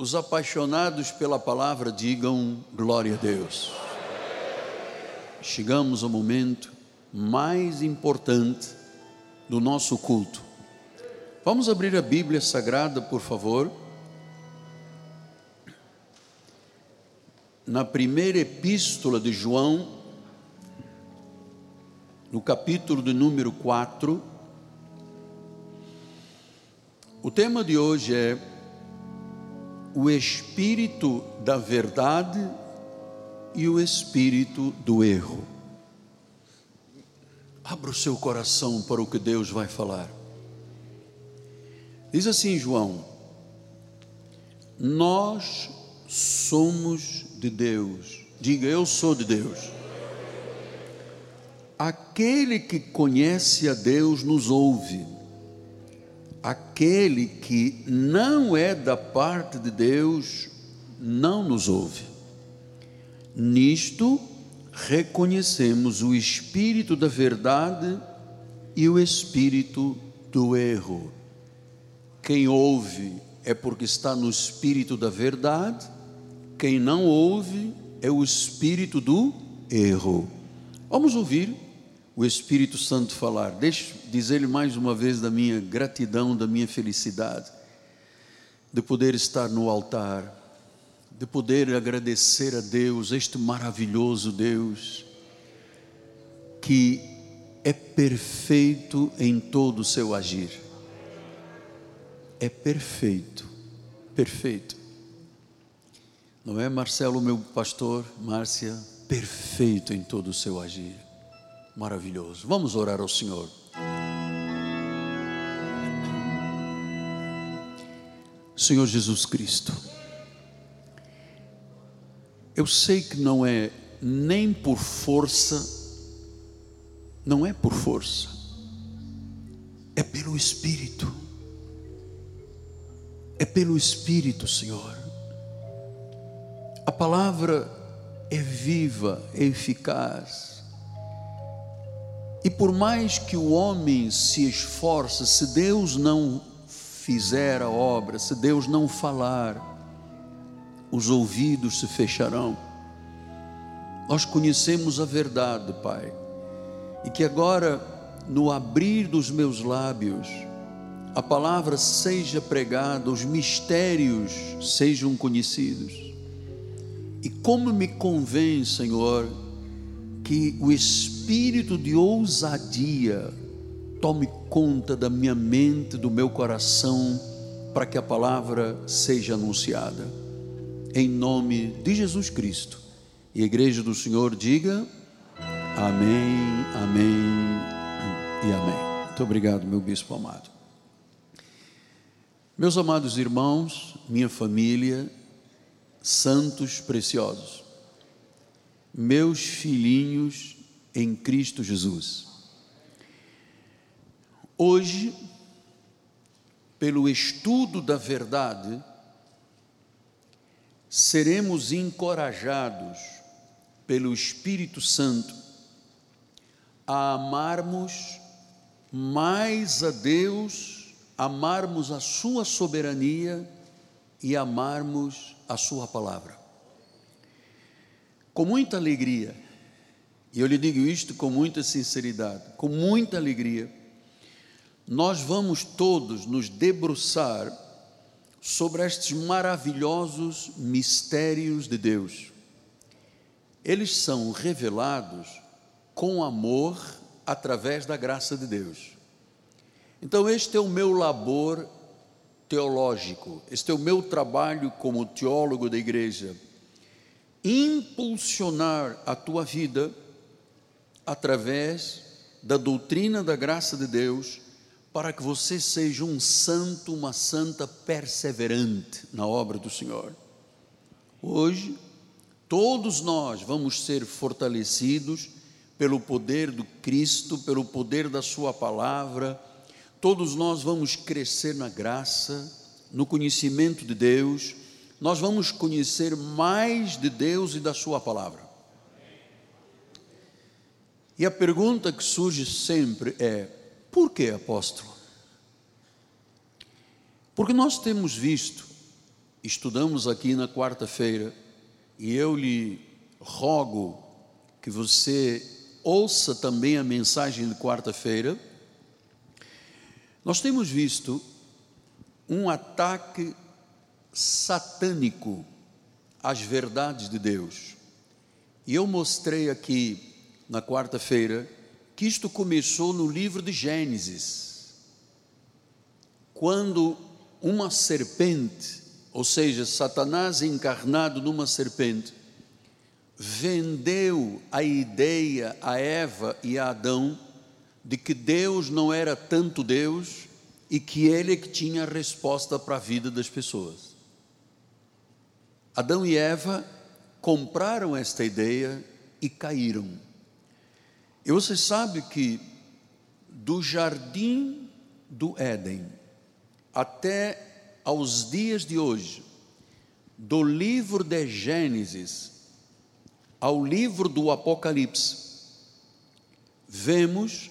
Os apaixonados pela palavra digam glória a Deus. Chegamos ao momento mais importante do nosso culto. Vamos abrir a Bíblia Sagrada, por favor. Na primeira epístola de João, no capítulo de número 4. O tema de hoje é o espírito da verdade e o espírito do erro. Abra o seu coração para o que Deus vai falar. Diz assim João: Nós somos de Deus. Diga, eu sou de Deus. Aquele que conhece a Deus nos ouve aquele que não é da parte de Deus não nos ouve. Nisto reconhecemos o espírito da verdade e o espírito do erro. Quem ouve é porque está no espírito da verdade, quem não ouve é o espírito do erro. Vamos ouvir o Espírito Santo falar. Deixe dizer-lhe mais uma vez da minha gratidão, da minha felicidade, de poder estar no altar, de poder agradecer a Deus, este maravilhoso Deus, que é perfeito em todo o seu agir. É perfeito, perfeito. Não é, Marcelo, meu pastor, Márcia? Perfeito em todo o seu agir maravilhoso. Vamos orar ao Senhor. Senhor Jesus Cristo, eu sei que não é nem por força, não é por força, é pelo Espírito, é pelo Espírito, Senhor. A palavra é viva, é eficaz, e por mais que o homem se esforce, se Deus não fizer a obra, se Deus não falar, os ouvidos se fecharão. Nós conhecemos a verdade, Pai, e que agora, no abrir dos meus lábios, a palavra seja pregada, os mistérios sejam conhecidos. E como me convém, Senhor, que o espírito de ousadia tome conta da minha mente, do meu coração, para que a palavra seja anunciada. Em nome de Jesus Cristo. E a igreja do Senhor diga: Amém, Amém e Amém. Muito obrigado, meu bispo amado. Meus amados irmãos, minha família, santos preciosos meus filhinhos em Cristo Jesus. Hoje, pelo estudo da verdade, seremos encorajados pelo Espírito Santo a amarmos mais a Deus, amarmos a Sua soberania e amarmos a Sua palavra. Com muita alegria, e eu lhe digo isto com muita sinceridade, com muita alegria, nós vamos todos nos debruçar sobre estes maravilhosos mistérios de Deus. Eles são revelados com amor através da graça de Deus. Então, este é o meu labor teológico, este é o meu trabalho como teólogo da igreja impulsionar a tua vida através da doutrina da graça de Deus, para que você seja um santo, uma santa perseverante na obra do Senhor. Hoje, todos nós vamos ser fortalecidos pelo poder do Cristo, pelo poder da Sua palavra, todos nós vamos crescer na graça, no conhecimento de Deus nós vamos conhecer mais de Deus e da Sua palavra. E a pergunta que surge sempre é: por que apóstolo? Porque nós temos visto estudamos aqui na quarta-feira, e eu lhe rogo que você ouça também a mensagem de quarta-feira, nós temos visto um ataque satânico às verdades de Deus. E eu mostrei aqui na quarta-feira que isto começou no livro de Gênesis, quando uma serpente, ou seja, Satanás encarnado numa serpente, vendeu a ideia a Eva e a Adão de que Deus não era tanto Deus e que Ele é que tinha a resposta para a vida das pessoas. Adão e Eva compraram esta ideia e caíram. E você sabe que do jardim do Éden até aos dias de hoje, do livro de Gênesis ao livro do Apocalipse, vemos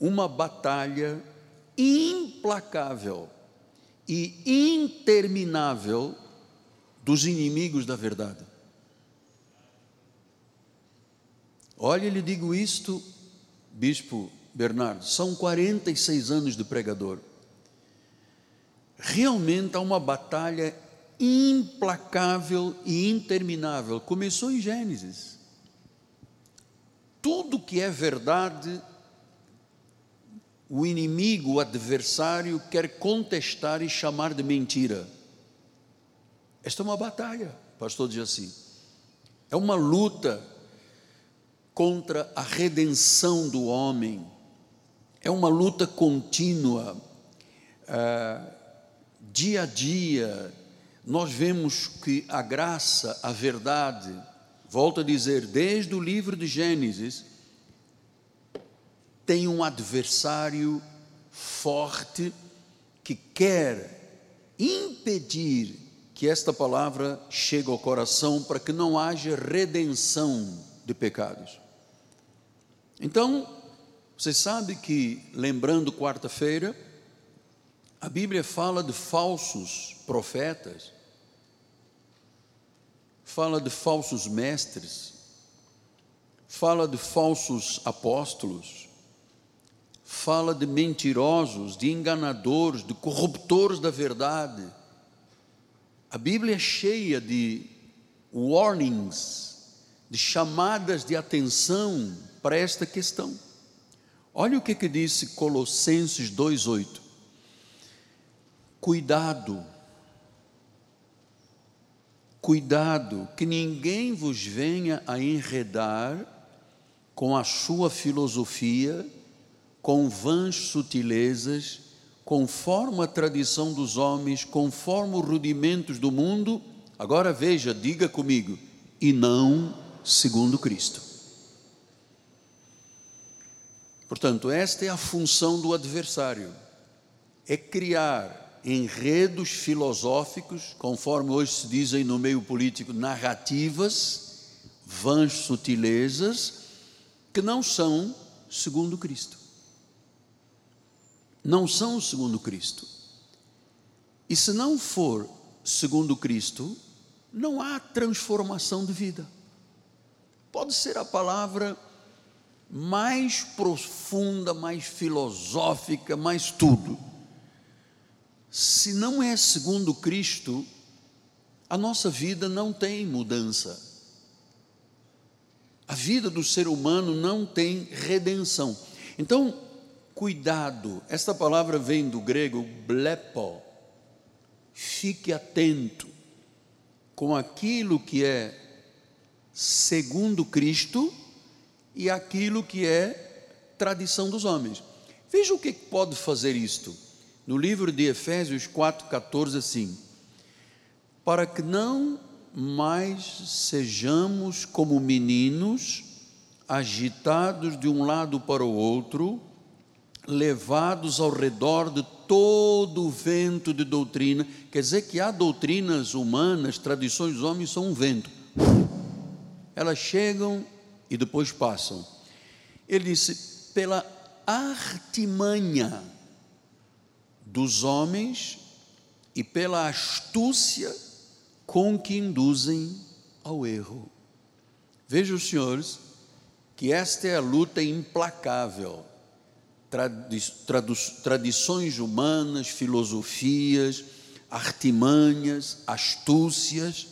uma batalha implacável e interminável dos inimigos da verdade. Olha, lhe digo isto, Bispo Bernardo, são 46 anos de pregador. Realmente há uma batalha implacável e interminável. Começou em Gênesis. Tudo que é verdade, o inimigo, o adversário, quer contestar e chamar de mentira. Esta é uma batalha, pastor diz assim. É uma luta contra a redenção do homem. É uma luta contínua. Ah, dia a dia, nós vemos que a graça, a verdade, volto a dizer, desde o livro de Gênesis, tem um adversário forte que quer impedir que esta palavra chegue ao coração para que não haja redenção de pecados. Então, você sabe que, lembrando quarta-feira, a Bíblia fala de falsos profetas, fala de falsos mestres, fala de falsos apóstolos, fala de mentirosos, de enganadores, de corruptores da verdade. A Bíblia é cheia de warnings, de chamadas de atenção para esta questão. Olha o que, que disse Colossenses 2,8. Cuidado, cuidado, que ninguém vos venha a enredar com a sua filosofia, com vãs sutilezas, conforme a tradição dos homens, conforme os rudimentos do mundo. Agora veja, diga comigo, e não segundo Cristo. Portanto, esta é a função do adversário: é criar enredos filosóficos, conforme hoje se dizem no meio político, narrativas, vãs sutilezas, que não são segundo Cristo. Não são segundo Cristo. E se não for segundo Cristo, não há transformação de vida. Pode ser a palavra mais profunda, mais filosófica, mais tudo se não é segundo Cristo, a nossa vida não tem mudança. A vida do ser humano não tem redenção. Então, cuidado, esta palavra vem do grego blepo. Fique atento com aquilo que é segundo Cristo e aquilo que é tradição dos homens. Veja o que pode fazer isto no livro de Efésios 4,14, assim: Para que não mais sejamos como meninos, agitados de um lado para o outro, levados ao redor de todo o vento de doutrina. Quer dizer que há doutrinas humanas, tradições dos homens são um vento. Elas chegam e depois passam. Ele disse: pela artimanha dos homens e pela astúcia com que induzem ao erro. Vejam, senhores, que esta é a luta implacável. Tradi tradições humanas, filosofias, artimanhas, astúcias,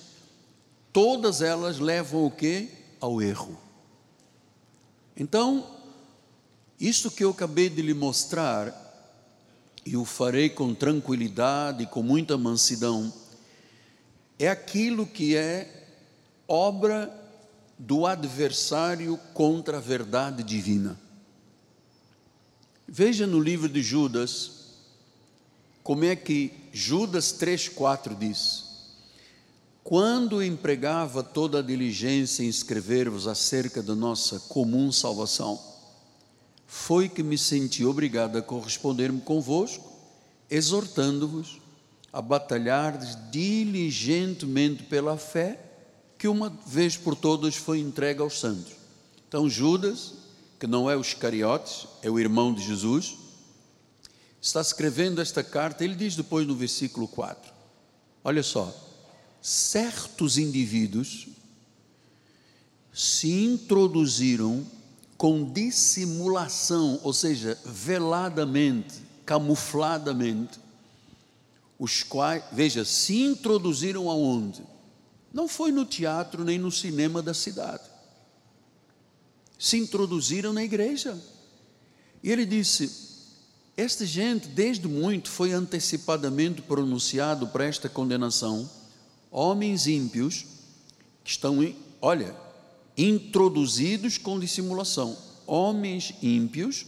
todas elas levam o que? Ao erro. Então, isso que eu acabei de lhe mostrar, e o farei com tranquilidade, com muita mansidão, é aquilo que é obra do adversário contra a verdade divina. Veja no livro de Judas como é que Judas 3,4 diz: Quando empregava toda a diligência em escrever-vos acerca da nossa comum salvação, foi que me senti obrigado a corresponder-me convosco, exortando-vos a batalhar diligentemente pela fé que uma vez por todas foi entregue aos santos. Então, Judas, que não é o Iscariotes, é o irmão de Jesus, está escrevendo esta carta, ele diz depois no versículo 4: Olha só, certos indivíduos se introduziram com dissimulação, ou seja, veladamente, camufladamente, os quais, veja, se introduziram aonde? Não foi no teatro nem no cinema da cidade. Se introduziram na igreja. E ele disse: Esta gente, desde muito, foi antecipadamente pronunciado para esta condenação. Homens ímpios que estão, olha, introduzidos com dissimulação. Homens ímpios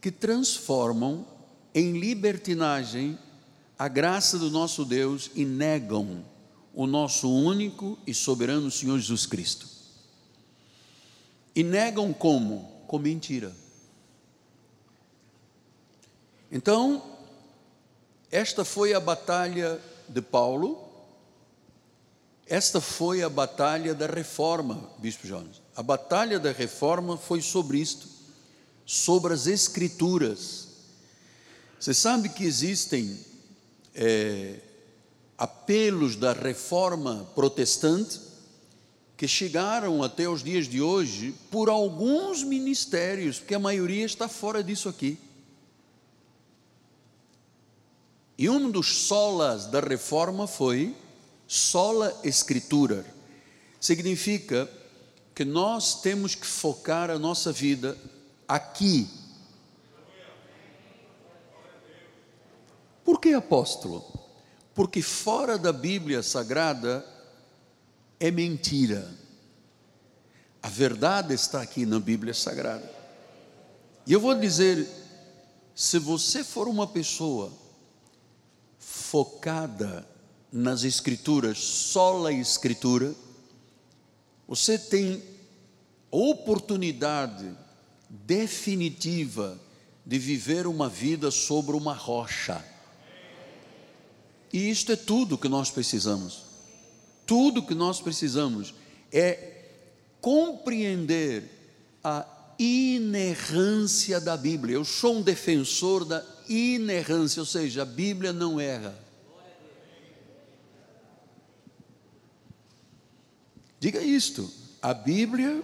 que transformam em libertinagem a graça do nosso Deus e negam o nosso único e soberano Senhor Jesus Cristo. E negam como? Com mentira. Então, esta foi a batalha de Paulo, esta foi a batalha da reforma, Bispo Jones. A batalha da reforma foi sobre isto, sobre as Escrituras. Você sabe que existem é, apelos da reforma protestante que chegaram até os dias de hoje por alguns ministérios, porque a maioria está fora disso aqui. E um dos solas da reforma foi sola escritura. Significa que nós temos que focar a nossa vida aqui. Por que apóstolo? porque fora da Bíblia Sagrada é mentira. A verdade está aqui na Bíblia Sagrada. E eu vou dizer: se você for uma pessoa focada nas Escrituras, só a Escritura, você tem oportunidade definitiva de viver uma vida sobre uma rocha. E isto é tudo que nós precisamos. Tudo que nós precisamos é compreender a inerrância da Bíblia. Eu sou um defensor da inerrância, ou seja, a Bíblia não erra. Diga isto: a Bíblia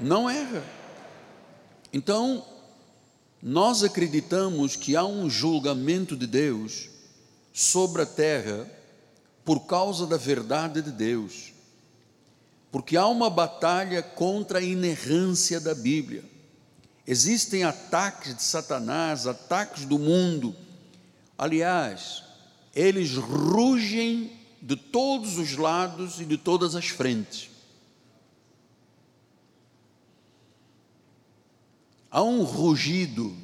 não erra. Então, nós acreditamos que há um julgamento de Deus sobre a terra por causa da verdade de Deus. Porque há uma batalha contra a inerrância da Bíblia. Existem ataques de Satanás, ataques do mundo. Aliás, eles rugem de todos os lados e de todas as frentes. Há um rugido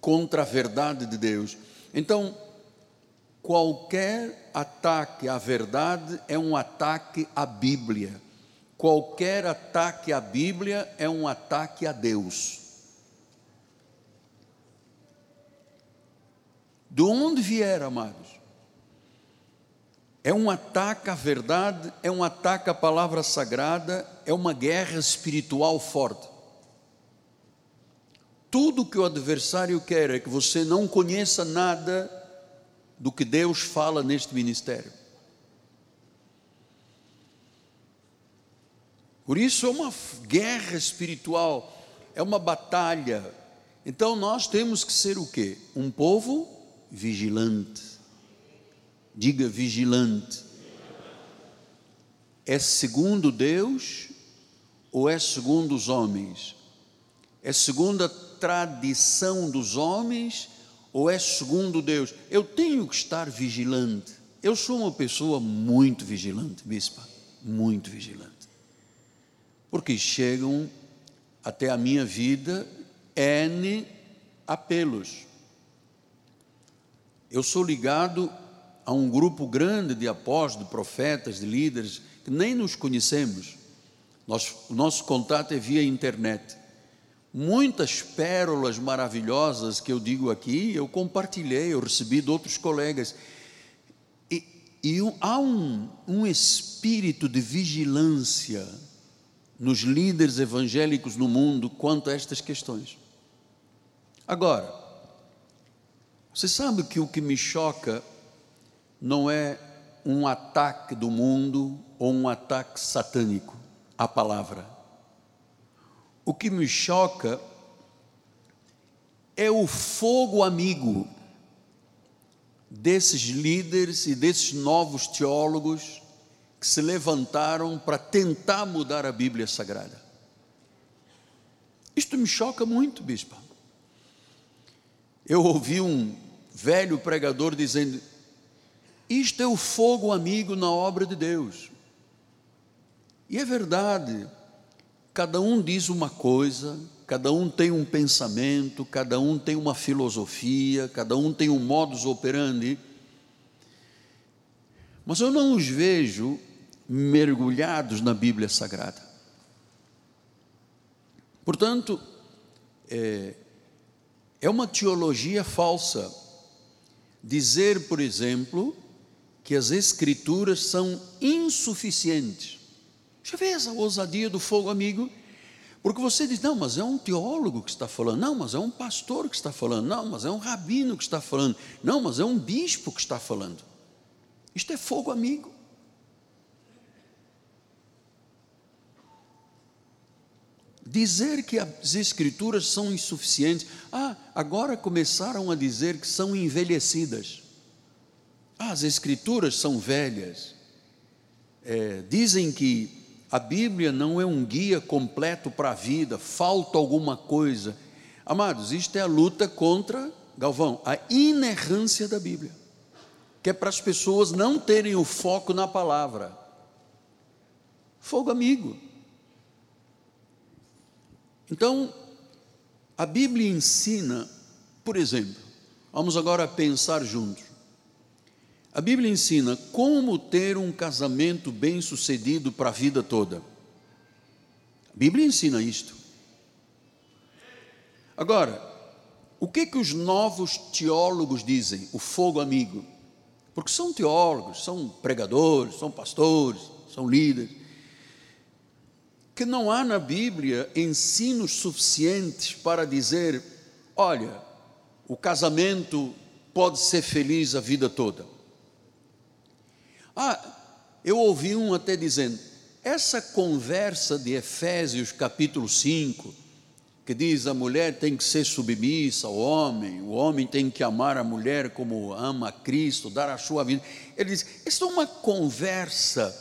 contra a verdade de Deus. Então, qualquer ataque à verdade é um ataque à Bíblia. Qualquer ataque à Bíblia é um ataque a Deus. De onde vier, amados? É um ataque à verdade, é um ataque à palavra sagrada, é uma guerra espiritual forte. Tudo que o adversário quer é que você não conheça nada do que Deus fala neste ministério. Por isso é uma guerra espiritual, é uma batalha. Então nós temos que ser o quê? Um povo vigilante. Diga vigilante. É segundo Deus ou é segundo os homens? É segundo a tradição dos homens ou é segundo Deus? Eu tenho que estar vigilante. Eu sou uma pessoa muito vigilante, bispa, muito vigilante porque chegam até a minha vida N apelos. Eu sou ligado a um grupo grande de apóstolos, de profetas, de líderes, que nem nos conhecemos. Nosso, o nosso contato é via internet. Muitas pérolas maravilhosas que eu digo aqui, eu compartilhei, eu recebi de outros colegas. E, e há um, um espírito de vigilância nos líderes evangélicos no mundo quanto a estas questões. Agora, você sabe que o que me choca não é um ataque do mundo ou um ataque satânico à palavra. O que me choca é o fogo amigo desses líderes e desses novos teólogos que se levantaram para tentar mudar a Bíblia Sagrada. Isto me choca muito, bispo. Eu ouvi um velho pregador dizendo: Isto é o fogo amigo na obra de Deus. E é verdade, cada um diz uma coisa, cada um tem um pensamento, cada um tem uma filosofia, cada um tem um modus operandi, mas eu não os vejo mergulhados na Bíblia Sagrada. Portanto, é, é uma teologia falsa dizer, por exemplo, que as Escrituras são insuficientes. Já vê essa ousadia do fogo amigo? Porque você diz, não, mas é um teólogo que está falando, não, mas é um pastor que está falando, não, mas é um rabino que está falando, não, mas é um bispo que está falando. Isto é fogo amigo. Dizer que as escrituras são insuficientes. Ah, agora começaram a dizer que são envelhecidas. As escrituras são velhas. É, dizem que a Bíblia não é um guia completo para a vida, falta alguma coisa. Amados, isto é a luta contra, Galvão, a inerrância da Bíblia, que é para as pessoas não terem o foco na palavra. Fogo amigo. Então, a Bíblia ensina, por exemplo, vamos agora pensar juntos. A Bíblia ensina como ter um casamento bem-sucedido para a vida toda. A Bíblia ensina isto. Agora, o que que os novos teólogos dizem? O fogo amigo. Porque são teólogos, são pregadores, são pastores, são líderes que não há na Bíblia ensinos suficientes para dizer: olha, o casamento pode ser feliz a vida toda. Ah, eu ouvi um até dizendo: essa conversa de Efésios capítulo 5, que diz a mulher tem que ser submissa ao homem, o homem tem que amar a mulher como ama a Cristo, dar a sua vida. Ele diz: isso é uma conversa,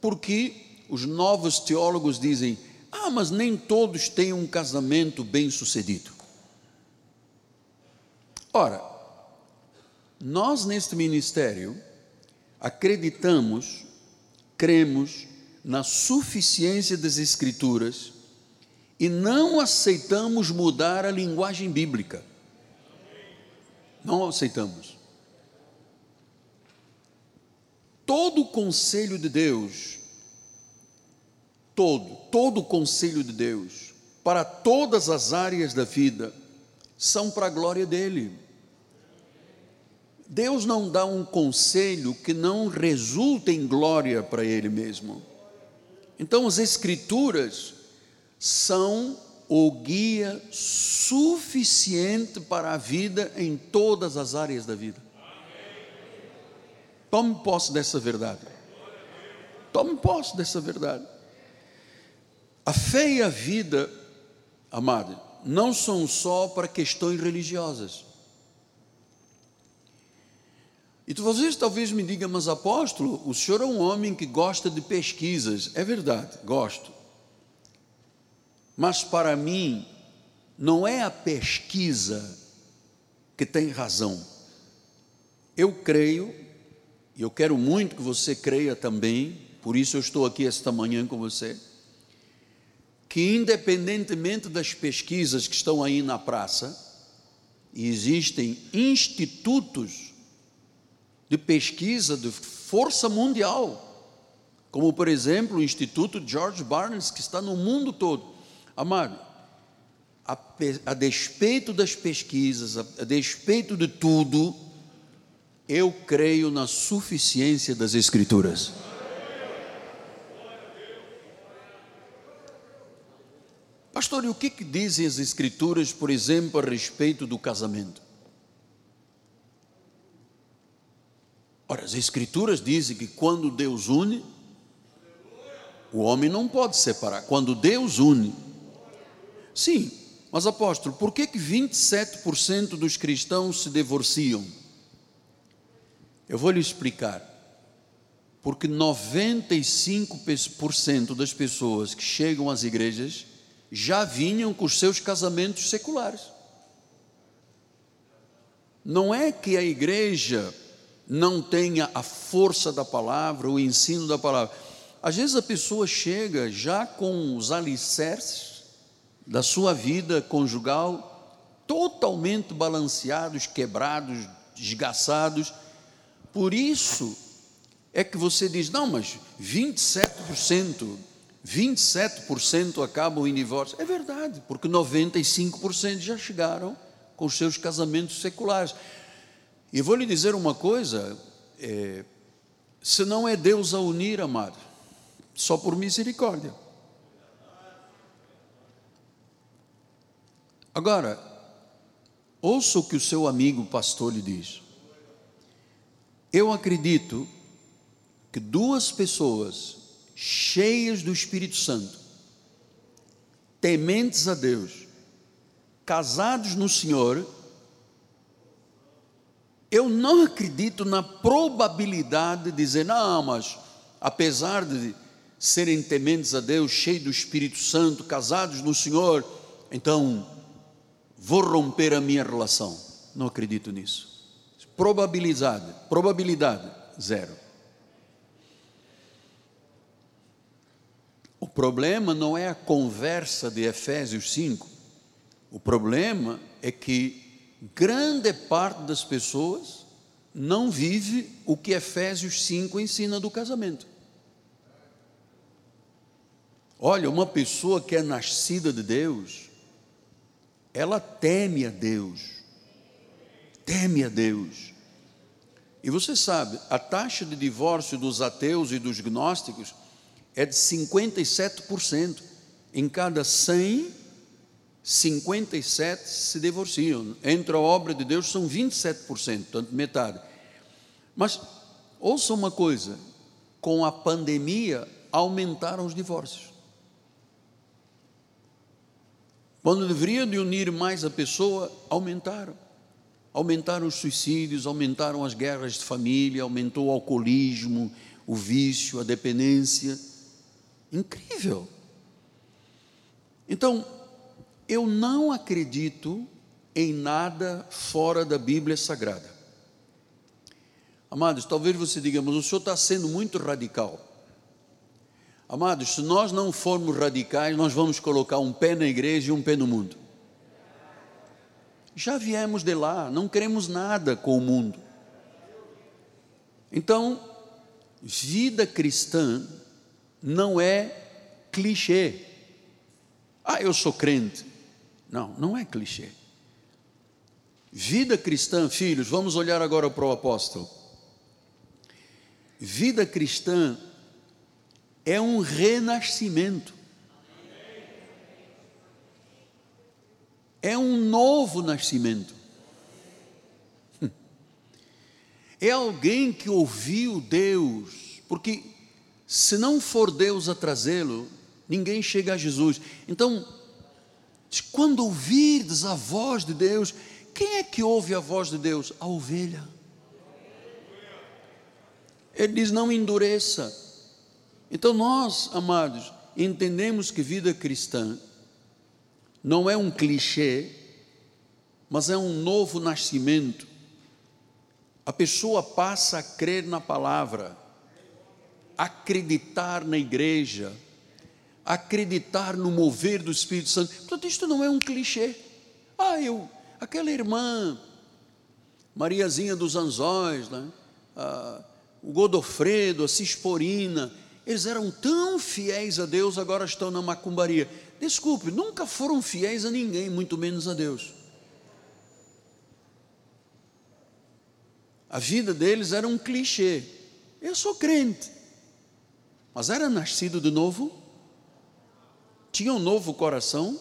porque os novos teólogos dizem: ah, mas nem todos têm um casamento bem sucedido. Ora, nós neste ministério acreditamos, cremos na suficiência das Escrituras e não aceitamos mudar a linguagem bíblica. Não aceitamos. Todo o conselho de Deus todo, todo o conselho de Deus, para todas as áreas da vida, são para a glória dele. Deus não dá um conselho que não resulte em glória para ele mesmo. Então, as Escrituras são o guia suficiente para a vida em todas as áreas da vida. Tome posse dessa verdade. Tome posse dessa verdade. A fé e a vida, amado, não são só para questões religiosas. E vocês talvez me digam, mas apóstolo, o senhor é um homem que gosta de pesquisas. É verdade, gosto. Mas para mim, não é a pesquisa que tem razão. Eu creio, e eu quero muito que você creia também, por isso eu estou aqui esta manhã com você, que independentemente das pesquisas que estão aí na praça, existem institutos de pesquisa de força mundial, como por exemplo o Instituto George Barnes, que está no mundo todo. Amado, a, a despeito das pesquisas, a, a despeito de tudo, eu creio na suficiência das Escrituras. Pastor, e o que, que dizem as Escrituras, por exemplo, a respeito do casamento? Ora, as Escrituras dizem que quando Deus une, o homem não pode separar. Quando Deus une, sim, mas apóstolo, por que, que 27% dos cristãos se divorciam? Eu vou lhe explicar. Porque 95% das pessoas que chegam às igrejas já vinham com os seus casamentos seculares. Não é que a igreja não tenha a força da palavra, o ensino da palavra. Às vezes a pessoa chega já com os alicerces da sua vida conjugal totalmente balanceados, quebrados, desgaçados. Por isso é que você diz: não, mas 27%, 27% acabam em divórcio. É verdade, porque 95% já chegaram com os seus casamentos seculares. E vou lhe dizer uma coisa: é, se não é Deus a unir, amado, só por misericórdia. Agora, ouça o que o seu amigo pastor lhe diz. Eu acredito que duas pessoas cheias do Espírito Santo, tementes a Deus, casados no Senhor, eu não acredito na probabilidade de dizer, não, mas apesar de serem tementes a Deus, cheios do Espírito Santo, casados no Senhor, então vou romper a minha relação. Não acredito nisso. Probabilidade, probabilidade, zero. O problema não é a conversa de Efésios 5. O problema é que grande parte das pessoas não vive o que Efésios 5 ensina do casamento. Olha, uma pessoa que é nascida de Deus, ela teme a Deus, teme a Deus. E você sabe, a taxa de divórcio dos ateus e dos gnósticos é de 57%. Em cada 100 57 se divorciam. Entre a obra de Deus são 27%, portanto, metade. Mas ouça uma coisa: com a pandemia aumentaram os divórcios. Quando deveriam de unir mais a pessoa, aumentaram. Aumentaram os suicídios, aumentaram as guerras de família, aumentou o alcoolismo, o vício, a dependência. Incrível. Então, eu não acredito em nada fora da Bíblia Sagrada. Amados, talvez você diga, mas o senhor está sendo muito radical. Amados, se nós não formos radicais, nós vamos colocar um pé na igreja e um pé no mundo. Já viemos de lá, não queremos nada com o mundo. Então, vida cristã não é clichê. Ah, eu sou crente. Não, não é clichê. Vida cristã, filhos, vamos olhar agora para o apóstolo. Vida cristã é um renascimento. É um novo nascimento. é alguém que ouviu Deus, porque se não for Deus a trazê-lo, ninguém chega a Jesus. Então, quando ouvirdes a voz de Deus, quem é que ouve a voz de Deus? A ovelha. Ele diz: não endureça. Então, nós, amados, entendemos que vida cristã não é um clichê, mas é um novo nascimento. A pessoa passa a crer na palavra, acreditar na igreja, acreditar no mover do Espírito Santo. Portanto, isto não é um clichê. Ah, eu, aquela irmã, Mariazinha dos Anzóis, né? ah, o Godofredo, a Cisporina, eles eram tão fiéis a Deus, agora estão na macumbaria. Desculpe, nunca foram fiéis a ninguém, muito menos a Deus. A vida deles era um clichê. Eu sou crente, mas era nascido de novo? Tinha um novo coração?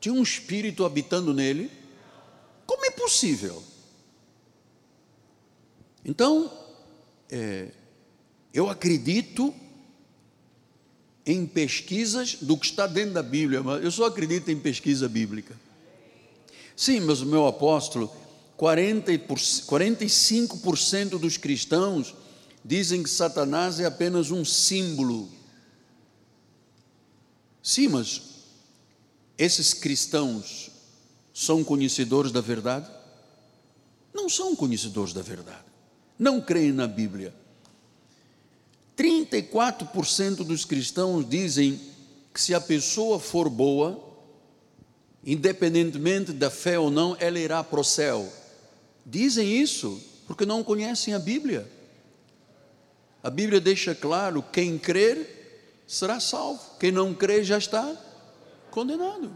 Tinha um espírito habitando nele? Como é possível? Então, é, eu acredito em pesquisas do que está dentro da Bíblia, mas eu só acredito em pesquisa bíblica. Sim, mas o meu apóstolo, 40 45% dos cristãos dizem que Satanás é apenas um símbolo. Sim, mas esses cristãos são conhecedores da verdade? Não são conhecedores da verdade. Não creem na Bíblia 34% dos cristãos dizem que se a pessoa for boa, independentemente da fé ou não, ela irá para o céu. Dizem isso porque não conhecem a Bíblia. A Bíblia deixa claro: quem crer será salvo, quem não crer já está condenado.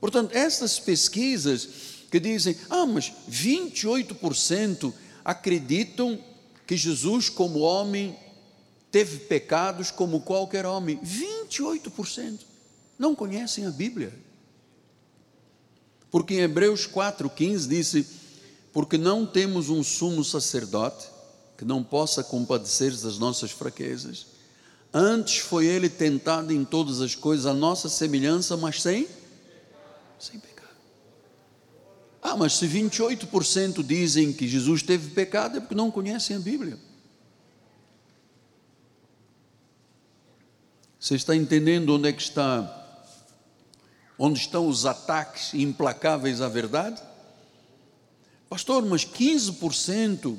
Portanto, essas pesquisas que dizem, ah, mas 28% acreditam que Jesus, como homem, teve pecados como qualquer homem. 28% não conhecem a Bíblia. Porque em Hebreus 4,15 disse: Porque não temos um sumo sacerdote que não possa compadecer das nossas fraquezas. Antes foi ele tentado em todas as coisas, a nossa semelhança, mas sem, sem pecado. Ah, mas se 28% dizem que Jesus teve pecado, é porque não conhecem a Bíblia. Você está entendendo onde é que está, onde estão os ataques implacáveis à verdade? Pastor, mas 15%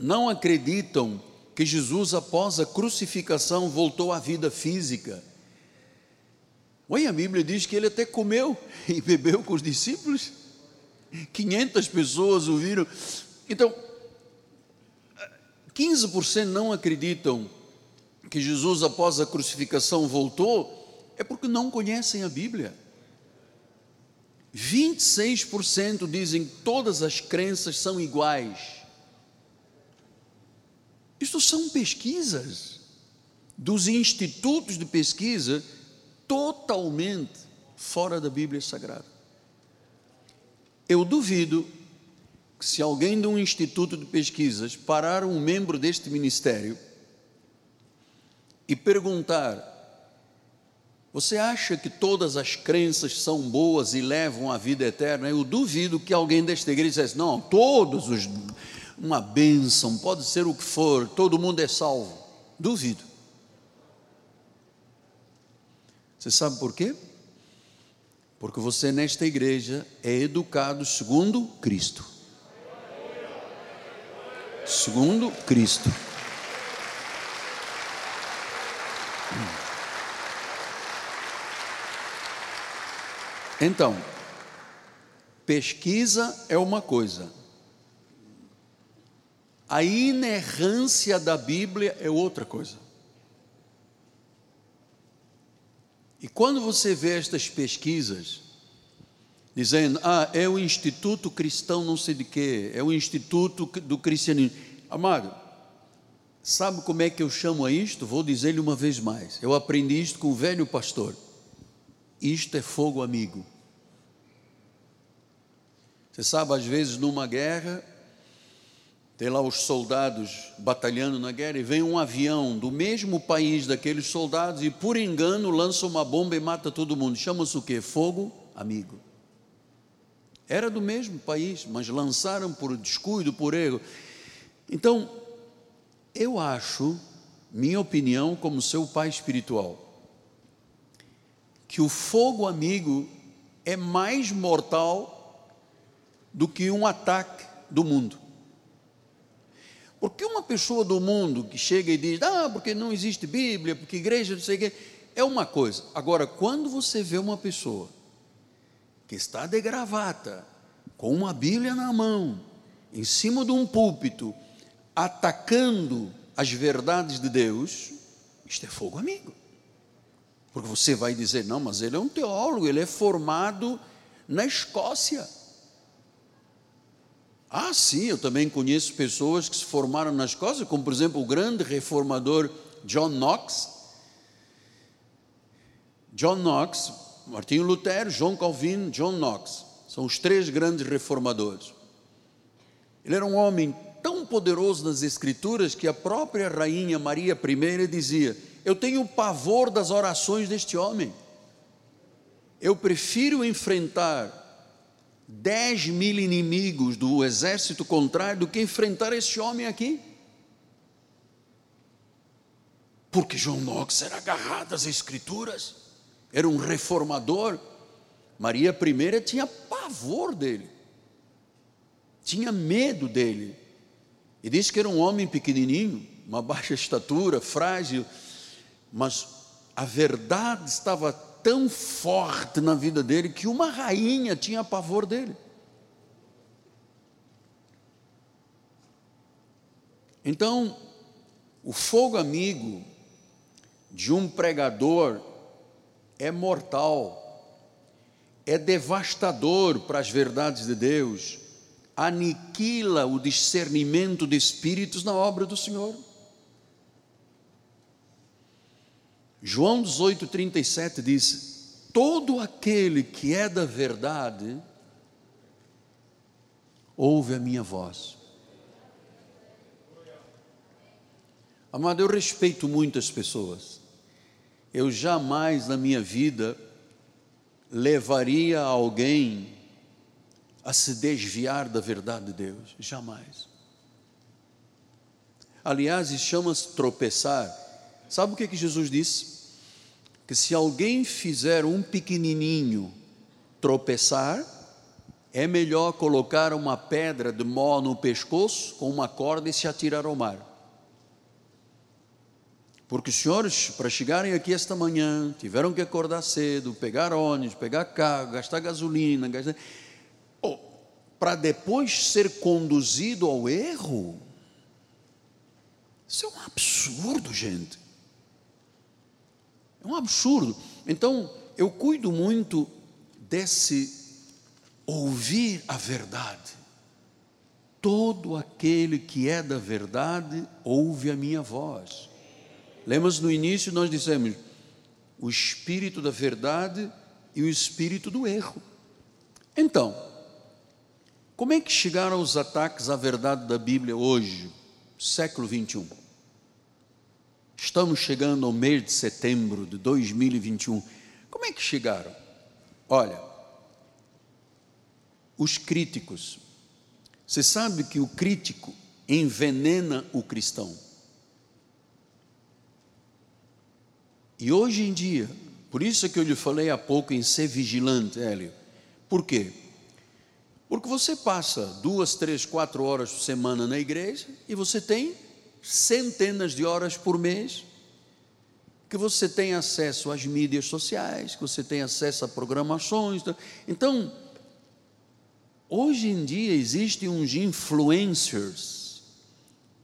não acreditam que Jesus, após a crucificação, voltou à vida física. Oi, a Bíblia diz que ele até comeu e bebeu com os discípulos. 500 pessoas ouviram. Então, 15% não acreditam que Jesus, após a crucificação, voltou, é porque não conhecem a Bíblia. 26% dizem que todas as crenças são iguais. Isto são pesquisas dos institutos de pesquisa totalmente fora da Bíblia Sagrada. Eu duvido que se alguém de um instituto de pesquisas parar um membro deste ministério e perguntar: Você acha que todas as crenças são boas e levam à vida eterna? Eu duvido que alguém desta igreja dissesse: Não, todos os. Uma bênção, pode ser o que for, todo mundo é salvo. Duvido. Você sabe por quê? Porque você nesta igreja é educado segundo Cristo. Segundo Cristo. Então, pesquisa é uma coisa, a inerrância da Bíblia é outra coisa. E quando você vê estas pesquisas, dizendo, ah, é o Instituto Cristão não sei de quê, é o Instituto do Cristianismo. Amado, sabe como é que eu chamo a isto? Vou dizer-lhe uma vez mais. Eu aprendi isto com o velho pastor. Isto é fogo amigo. Você sabe, às vezes numa guerra, Tem lá os soldados batalhando na guerra e vem um avião do mesmo país daqueles soldados e por engano lança uma bomba e mata todo mundo. Chama-se o que? Fogo amigo. Era do mesmo país, mas lançaram por descuido, por erro. Então, eu acho, minha opinião, como seu pai espiritual, que o fogo amigo é mais mortal do que um ataque do mundo. Porque uma pessoa do mundo que chega e diz, ah, porque não existe Bíblia, porque igreja, não sei o quê, é uma coisa. Agora, quando você vê uma pessoa que está de gravata, com uma Bíblia na mão, em cima de um púlpito, atacando as verdades de Deus, isto é fogo amigo. Porque você vai dizer, não, mas ele é um teólogo, ele é formado na Escócia. Ah, sim, eu também conheço pessoas que se formaram na Escócia, como por exemplo o grande reformador John Knox. John Knox Martinho Lutero, João Calvino, John Knox. São os três grandes reformadores. Ele era um homem tão poderoso nas Escrituras que a própria rainha Maria I dizia: Eu tenho pavor das orações deste homem. Eu prefiro enfrentar dez mil inimigos do exército contrário do que enfrentar este homem aqui. Porque João Knox era agarrado às Escrituras era um reformador. Maria I tinha pavor dele, tinha medo dele. E disse que era um homem pequenininho, uma baixa estatura, frágil, mas a verdade estava tão forte na vida dele que uma rainha tinha pavor dele. Então, o fogo amigo de um pregador é mortal, é devastador para as verdades de Deus, aniquila o discernimento de espíritos na obra do Senhor. João 18,37 diz: Todo aquele que é da verdade, ouve a minha voz. Amado, eu respeito muitas pessoas eu jamais na minha vida levaria alguém a se desviar da verdade de Deus, jamais. Aliás, chama-se tropeçar. Sabe o que, que Jesus disse? Que se alguém fizer um pequenininho tropeçar, é melhor colocar uma pedra de mó no pescoço com uma corda e se atirar ao mar. Porque os senhores, para chegarem aqui esta manhã, tiveram que acordar cedo, pegar ônibus, pegar carro, gastar gasolina, gastar... Oh, para depois ser conduzido ao erro. Isso é um absurdo, gente. É um absurdo. Então, eu cuido muito desse ouvir a verdade. Todo aquele que é da verdade ouve a minha voz. Lembras no início nós dissemos o espírito da verdade e o espírito do erro. Então, como é que chegaram os ataques à verdade da Bíblia hoje, século 21? Estamos chegando ao mês de setembro de 2021. Como é que chegaram? Olha, os críticos. Você sabe que o crítico envenena o cristão. E hoje em dia, por isso é que eu lhe falei há pouco em ser vigilante, Hélio. Por quê? Porque você passa duas, três, quatro horas por semana na igreja e você tem centenas de horas por mês que você tem acesso às mídias sociais, que você tem acesso a programações. Então, hoje em dia existem uns influencers,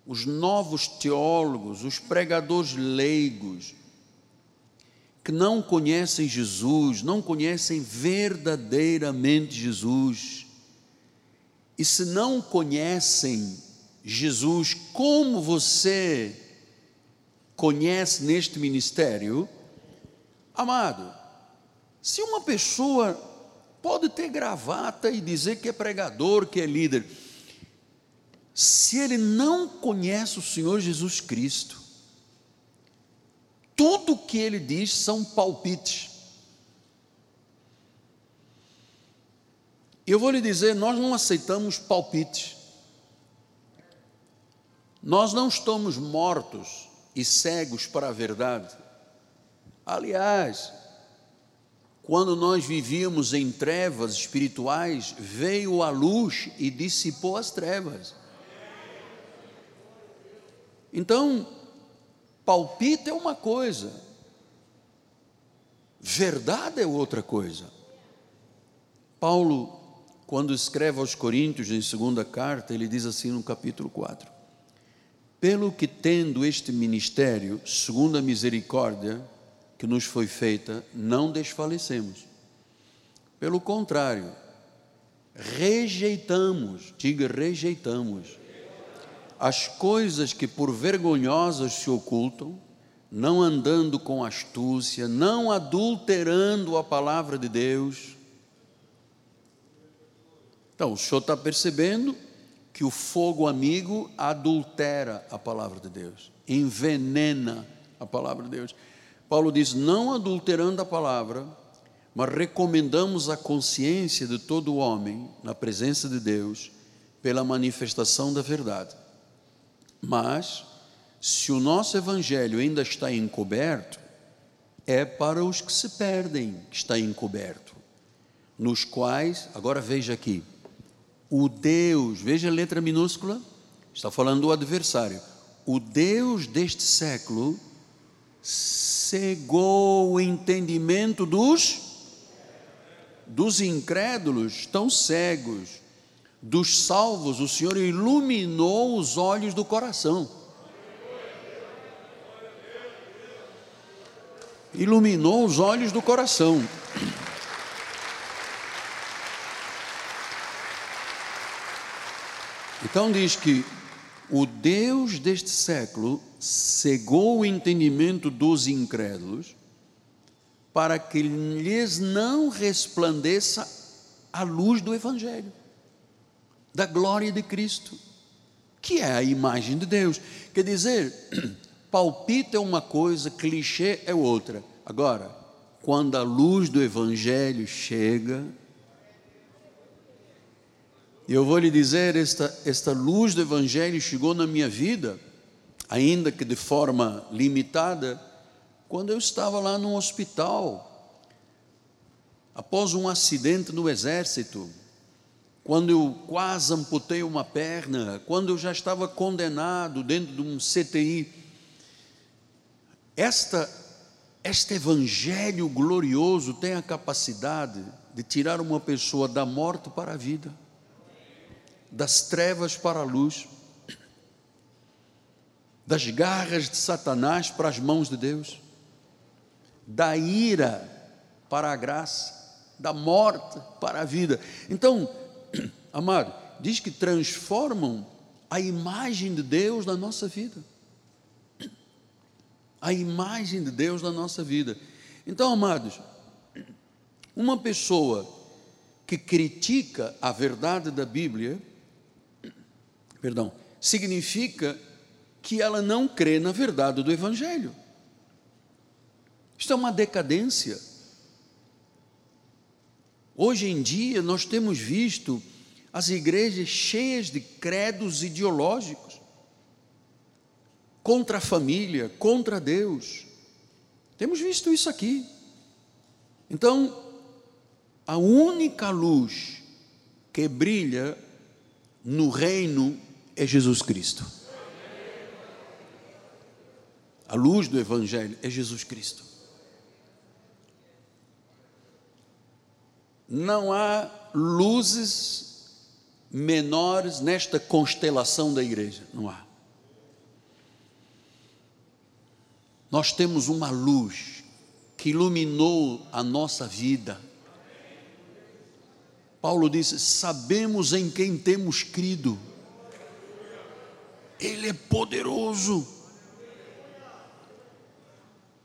os novos teólogos, os pregadores leigos, que não conhecem Jesus, não conhecem verdadeiramente Jesus. E se não conhecem Jesus como você conhece neste ministério, amado, se uma pessoa pode ter gravata e dizer que é pregador, que é líder, se ele não conhece o Senhor Jesus Cristo, tudo que ele diz são palpites. Eu vou lhe dizer, nós não aceitamos palpites. Nós não estamos mortos e cegos para a verdade. Aliás, quando nós vivíamos em trevas espirituais, veio a luz e dissipou as trevas. Então, palpite é uma coisa, verdade é outra coisa. Paulo, quando escreve aos Coríntios, em segunda carta, ele diz assim no capítulo 4: Pelo que tendo este ministério, segundo a misericórdia que nos foi feita, não desfalecemos. Pelo contrário, rejeitamos, diga rejeitamos as coisas que por vergonhosas se ocultam, não andando com astúcia, não adulterando a palavra de Deus. Então, o senhor está percebendo que o fogo amigo adultera a palavra de Deus, envenena a palavra de Deus. Paulo diz: não adulterando a palavra, mas recomendamos a consciência de todo homem na presença de Deus pela manifestação da verdade. Mas, se o nosso evangelho ainda está encoberto, é para os que se perdem que está encoberto, nos quais, agora veja aqui, o Deus, veja a letra minúscula, está falando do adversário, o Deus deste século cegou o entendimento dos dos incrédulos, estão cegos, dos salvos, o Senhor iluminou os olhos do coração. Iluminou os olhos do coração. Então diz que o Deus deste século cegou o entendimento dos incrédulos para que lhes não resplandeça a luz do Evangelho da glória de Cristo, que é a imagem de Deus. Quer dizer, palpite é uma coisa, clichê é outra. Agora, quando a luz do Evangelho chega, eu vou lhe dizer, esta, esta luz do Evangelho chegou na minha vida, ainda que de forma limitada, quando eu estava lá no hospital, após um acidente no exército, quando eu quase amputei uma perna, quando eu já estava condenado dentro de um CTI. Esta, este evangelho glorioso tem a capacidade de tirar uma pessoa da morte para a vida, das trevas para a luz, das garras de Satanás para as mãos de Deus, da ira para a graça, da morte para a vida. Então, amado, diz que transformam a imagem de Deus na nossa vida. A imagem de Deus na nossa vida. Então, amados, uma pessoa que critica a verdade da Bíblia, perdão, significa que ela não crê na verdade do Evangelho. Isto é uma decadência. Hoje em dia nós temos visto as igrejas cheias de credos ideológicos contra a família, contra Deus. Temos visto isso aqui. Então, a única luz que brilha no reino é Jesus Cristo. A luz do Evangelho é Jesus Cristo. não há luzes menores nesta constelação da igreja, não há. Nós temos uma luz que iluminou a nossa vida. Paulo disse: Sabemos em quem temos crido, Ele é poderoso.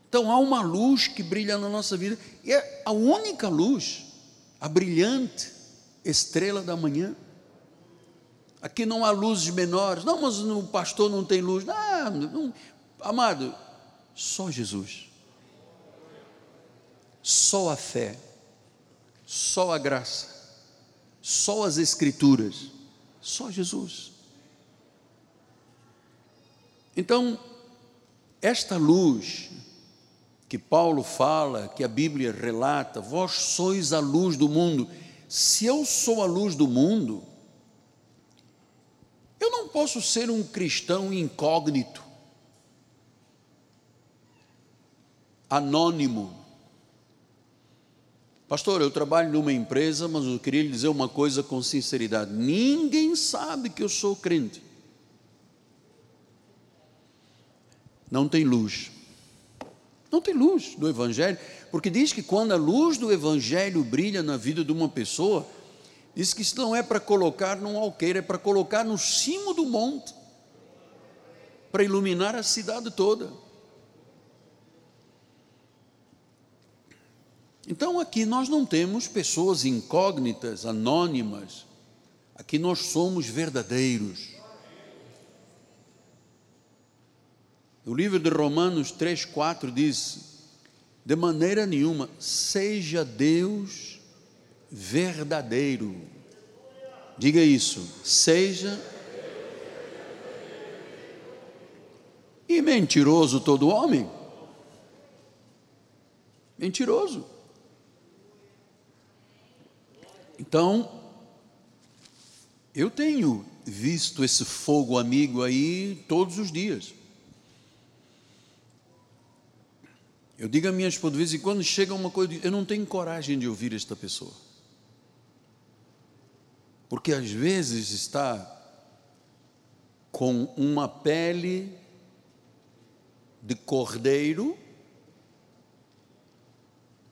Então há uma luz que brilha na nossa vida, e é a única luz a brilhante estrela da manhã, Aqui não há luzes menores. Não, mas o pastor não tem luz. Não, não. Amado, só Jesus. Só a fé. Só a graça. Só as Escrituras. Só Jesus. Então, esta luz que Paulo fala, que a Bíblia relata, vós sois a luz do mundo. Se eu sou a luz do mundo, eu não posso ser um cristão incógnito, anônimo. Pastor, eu trabalho numa empresa, mas eu queria lhe dizer uma coisa com sinceridade: ninguém sabe que eu sou crente. Não tem luz. Não tem luz do Evangelho, porque diz que quando a luz do Evangelho brilha na vida de uma pessoa, diz que isso não é para colocar num alqueire, é para colocar no cimo do monte, para iluminar a cidade toda. Então aqui nós não temos pessoas incógnitas, anônimas, aqui nós somos verdadeiros. O livro de Romanos 3, 4 diz: de maneira nenhuma, seja Deus verdadeiro. Diga isso, seja. E mentiroso todo homem? Mentiroso. Então, eu tenho visto esse fogo amigo aí todos os dias. Eu digo a minha esposa, de vez em quando chega uma coisa, eu não tenho coragem de ouvir esta pessoa. Porque às vezes está com uma pele de cordeiro,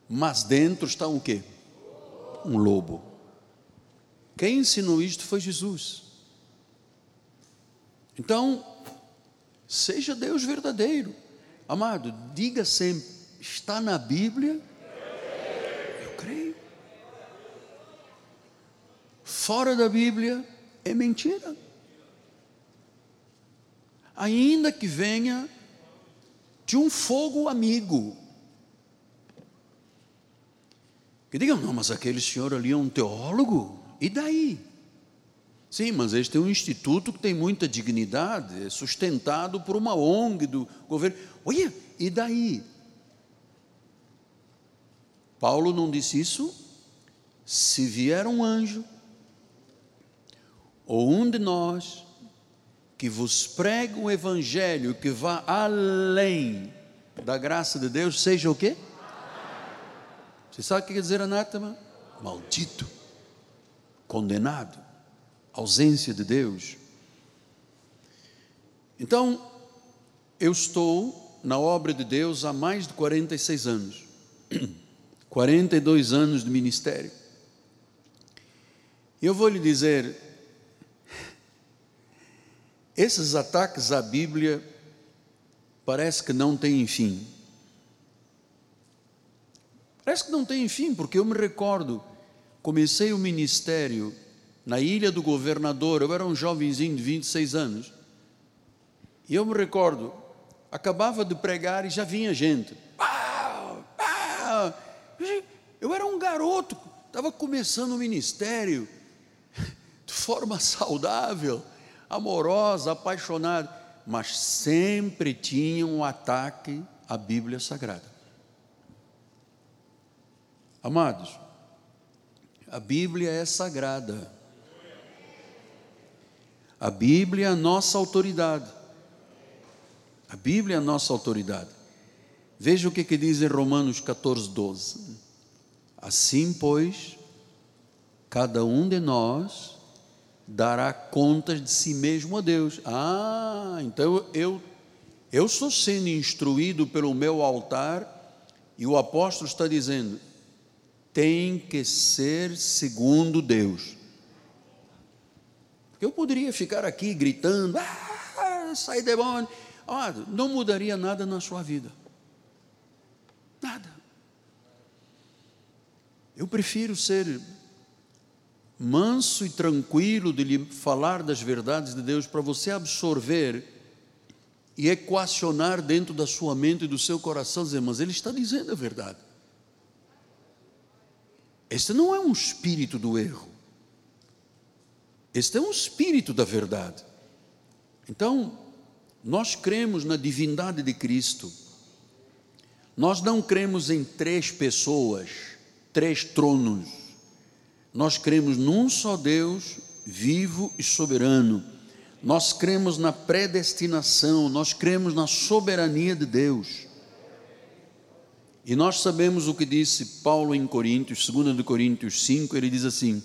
mas dentro está um quê? Um lobo. Quem ensinou isto foi Jesus. Então, seja Deus verdadeiro. Amado, diga sempre: está na Bíblia? Eu creio. Fora da Bíblia é mentira. Ainda que venha de um fogo amigo. Que digam, não, mas aquele senhor ali é um teólogo, e daí? Sim, mas este é um instituto que tem muita dignidade, é sustentado por uma ONG do governo. Olha, e daí? Paulo não disse isso? Se vier um anjo, ou um de nós, que vos pregue o evangelho que vá além da graça de Deus, seja o quê? Você sabe o que quer dizer anátema? Maldito, condenado ausência de Deus. Então, eu estou na obra de Deus há mais de 46 anos, 42 anos de ministério. Eu vou lhe dizer, esses ataques à Bíblia parece que não têm fim. Parece que não tem fim, porque eu me recordo, comecei o ministério na ilha do governador, eu era um jovenzinho de 26 anos, e eu me recordo, acabava de pregar e já vinha gente. Eu era um garoto, estava começando o ministério, de forma saudável, amorosa, apaixonada, mas sempre tinha um ataque à Bíblia Sagrada. Amados, a Bíblia é sagrada. A Bíblia é a nossa autoridade. A Bíblia é a nossa autoridade. Veja o que, que diz em Romanos 14, 12. Assim, pois, cada um de nós dará contas de si mesmo a Deus. Ah, então eu, eu estou sendo instruído pelo meu altar e o apóstolo está dizendo: tem que ser segundo Deus. Eu poderia ficar aqui gritando, ah, sai demônio. Ah, não mudaria nada na sua vida. Nada. Eu prefiro ser manso e tranquilo de lhe falar das verdades de Deus para você absorver e equacionar dentro da sua mente e do seu coração, dizer, mas ele está dizendo a verdade. Este não é um espírito do erro. Este é um espírito da verdade. Então, nós cremos na divindade de Cristo. Nós não cremos em três pessoas, três tronos. Nós cremos num só Deus, vivo e soberano. Nós cremos na predestinação, nós cremos na soberania de Deus. E nós sabemos o que disse Paulo em Coríntios, 2 Coríntios 5, ele diz assim: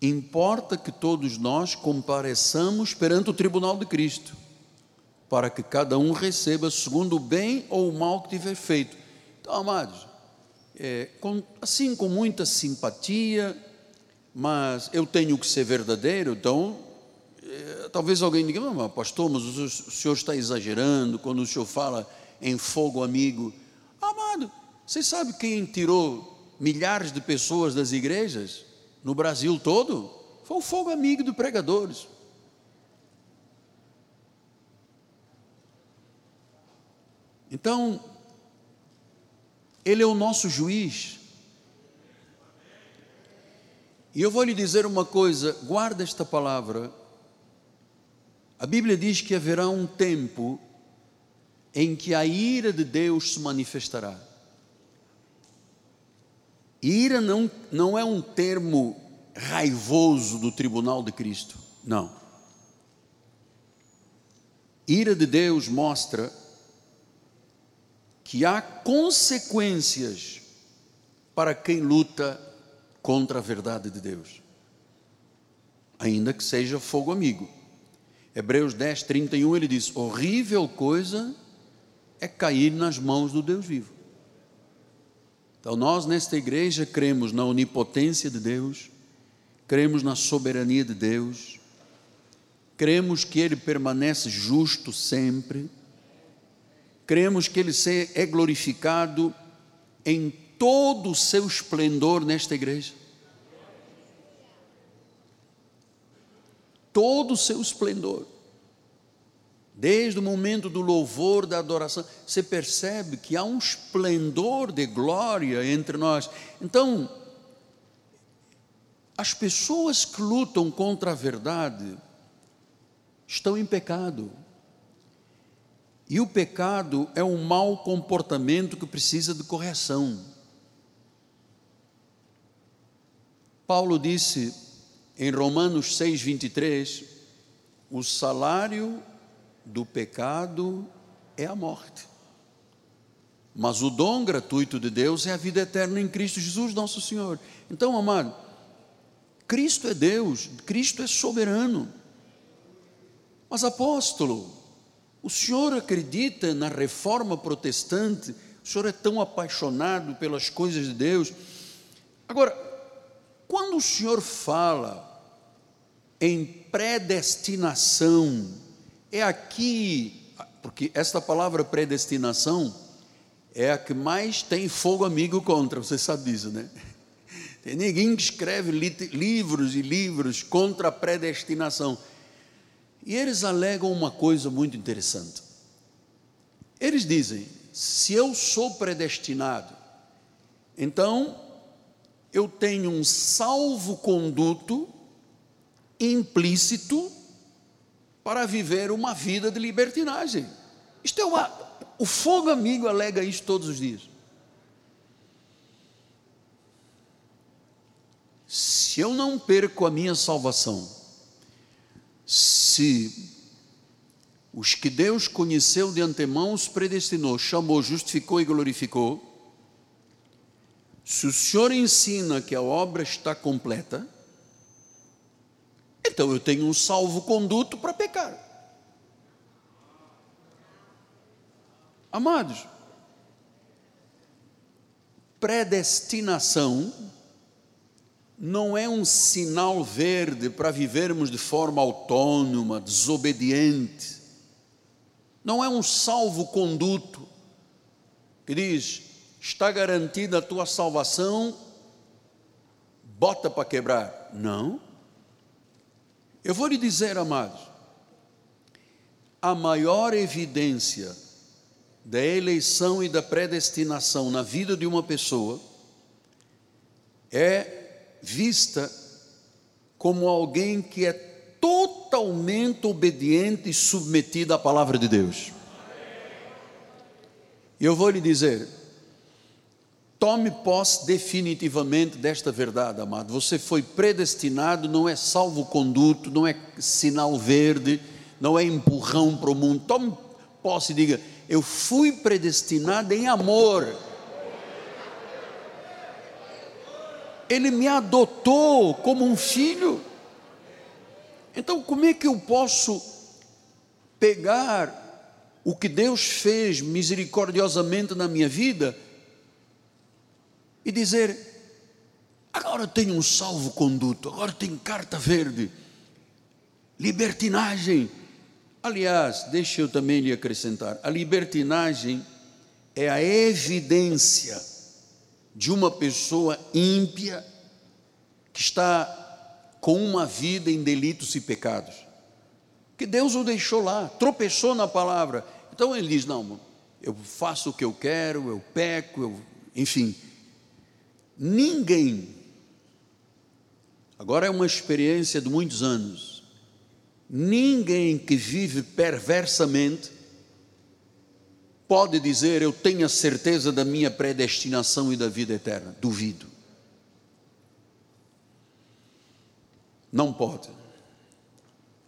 Importa que todos nós compareçamos perante o tribunal de Cristo, para que cada um receba segundo o bem ou o mal que tiver feito. Então, amados, é, com, assim com muita simpatia, mas eu tenho que ser verdadeiro, então é, talvez alguém diga, mas pastor, mas o senhor está exagerando quando o senhor fala em fogo amigo. Amado, você sabe quem tirou milhares de pessoas das igrejas no Brasil todo? Foi o fogo amigo dos pregadores. Então, ele é o nosso juiz. E eu vou lhe dizer uma coisa, guarda esta palavra. A Bíblia diz que haverá um tempo em que a ira de Deus se manifestará. Ira não, não é um termo raivoso do tribunal de Cristo, não. Ira de Deus mostra que há consequências para quem luta contra a verdade de Deus, ainda que seja fogo amigo. Hebreus 10, 31, ele diz: horrível coisa é cair nas mãos do Deus vivo. Então, nós nesta igreja cremos na onipotência de Deus, cremos na soberania de Deus, cremos que Ele permanece justo sempre, cremos que Ele é glorificado em todo o seu esplendor nesta igreja. Todo o seu esplendor. Desde o momento do louvor, da adoração, você percebe que há um esplendor de glória entre nós. Então, as pessoas que lutam contra a verdade estão em pecado. E o pecado é um mau comportamento que precisa de correção. Paulo disse em Romanos 6, 23: o salário do pecado é a morte. Mas o dom gratuito de Deus é a vida eterna em Cristo Jesus, nosso Senhor. Então, amado, Cristo é Deus, Cristo é soberano. Mas, apóstolo, o senhor acredita na reforma protestante? O senhor é tão apaixonado pelas coisas de Deus. Agora, quando o senhor fala em predestinação, é aqui, porque esta palavra predestinação é a que mais tem fogo amigo contra, você sabe disso, né? Tem ninguém que escreve livros e livros contra a predestinação. E eles alegam uma coisa muito interessante. Eles dizem: se eu sou predestinado, então eu tenho um salvo-conduto implícito para viver uma vida de libertinagem. Isto é uma, o fogo amigo alega isso todos os dias. Se eu não perco a minha salvação, se os que Deus conheceu de antemão os predestinou, chamou, justificou e glorificou, se o Senhor ensina que a obra está completa, então eu tenho um salvo-conduto para pecar. Amados, predestinação não é um sinal verde para vivermos de forma autônoma, desobediente. Não é um salvo-conduto que diz: está garantida a tua salvação bota para quebrar. Não. Eu vou lhe dizer, amados, a maior evidência da eleição e da predestinação na vida de uma pessoa é vista como alguém que é totalmente obediente e submetido à palavra de Deus. E eu vou lhe dizer, tome posse definitivamente desta verdade, amado. Você foi predestinado, não é salvo-conduto, não é sinal verde, não é empurrão para o mundo. Tome posse e diga: Eu fui predestinado em amor. Ele me adotou como um filho. Então, como é que eu posso pegar o que Deus fez misericordiosamente na minha vida e dizer: agora tenho um salvo-conduto, agora tenho carta verde, libertinagem. Aliás, deixa eu também lhe acrescentar: a libertinagem é a evidência de uma pessoa ímpia que está com uma vida em delitos e pecados. Que Deus o deixou lá, tropeçou na palavra. Então ele diz: Não, eu faço o que eu quero, eu peco, eu, enfim. Ninguém, agora é uma experiência de muitos anos, ninguém que vive perversamente pode dizer eu tenho a certeza da minha predestinação e da vida eterna. Duvido. Não pode.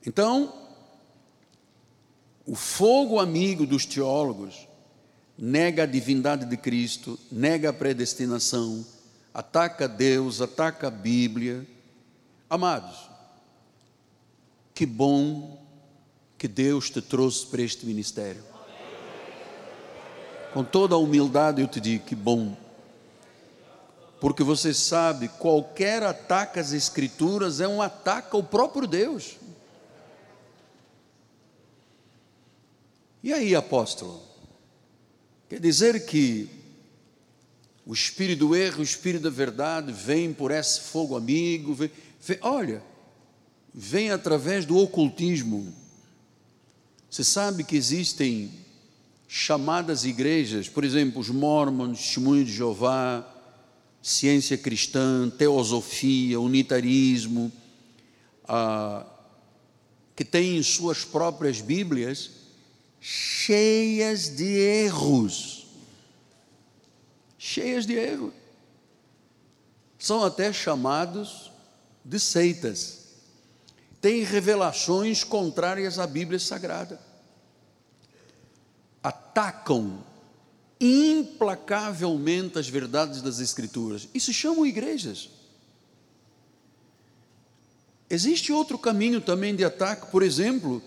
Então, o fogo amigo dos teólogos nega a divindade de Cristo, nega a predestinação, ataca Deus, ataca a Bíblia. Amados, que bom que Deus te trouxe para este ministério. Com toda a humildade eu te digo que bom porque você sabe, qualquer ataque às Escrituras é um ataque ao próprio Deus. E aí, apóstolo? Quer dizer que o espírito do erro, o espírito da verdade vem por esse fogo amigo, vem, vem, olha, vem através do ocultismo. Você sabe que existem chamadas igrejas, por exemplo, os mormons, testemunho de Jeová, ciência cristã, teosofia, unitarismo, ah, que têm suas próprias Bíblias cheias de erros. Cheias de erros. São até chamados de seitas. Têm revelações contrárias à Bíblia Sagrada. Atacam implacavelmente as verdades das Escrituras. E se chamam igrejas. Existe outro caminho também de ataque, por exemplo,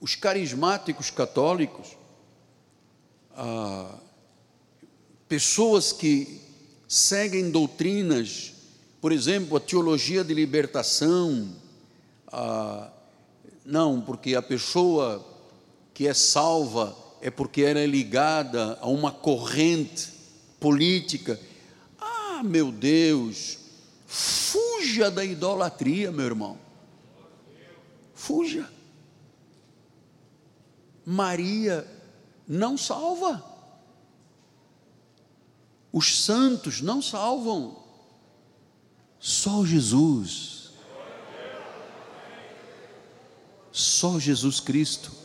os carismáticos católicos, ah, pessoas que seguem doutrinas, por exemplo, a teologia de libertação, ah, não, porque a pessoa que é salva é porque era ligada a uma corrente política. Ah, meu Deus, fuja da idolatria, meu irmão. Fuja. Maria não salva. Os santos não salvam. Só Jesus. Só Jesus Cristo.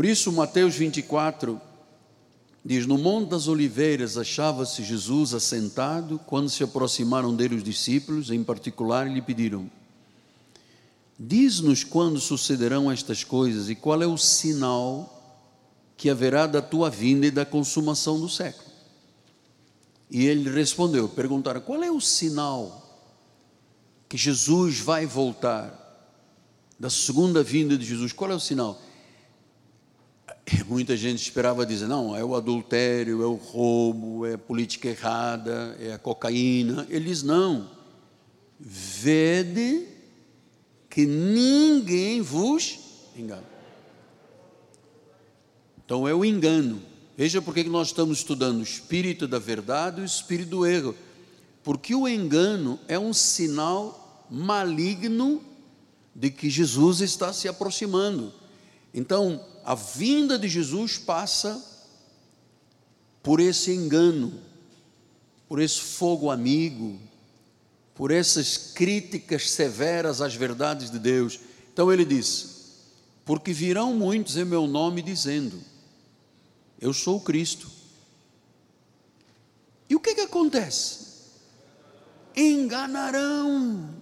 Por isso, Mateus 24 diz: No Monte das Oliveiras achava-se Jesus assentado, quando se aproximaram dele os discípulos, em particular, lhe pediram: Diz-nos quando sucederão estas coisas e qual é o sinal que haverá da tua vinda e da consumação do século. E ele respondeu: perguntaram, qual é o sinal que Jesus vai voltar? Da segunda vinda de Jesus, qual é o sinal? Muita gente esperava dizer, não, é o adultério, é o roubo, é a política errada, é a cocaína. Eles não. Vede que ninguém vos engane. Então é o engano. Veja por que nós estamos estudando o espírito da verdade e o espírito do erro. Porque o engano é um sinal maligno de que Jesus está se aproximando. Então, a vinda de Jesus passa por esse engano, por esse fogo amigo, por essas críticas severas às verdades de Deus. Então ele diz: Porque virão muitos em meu nome dizendo: Eu sou o Cristo. E o que, que acontece? Enganarão.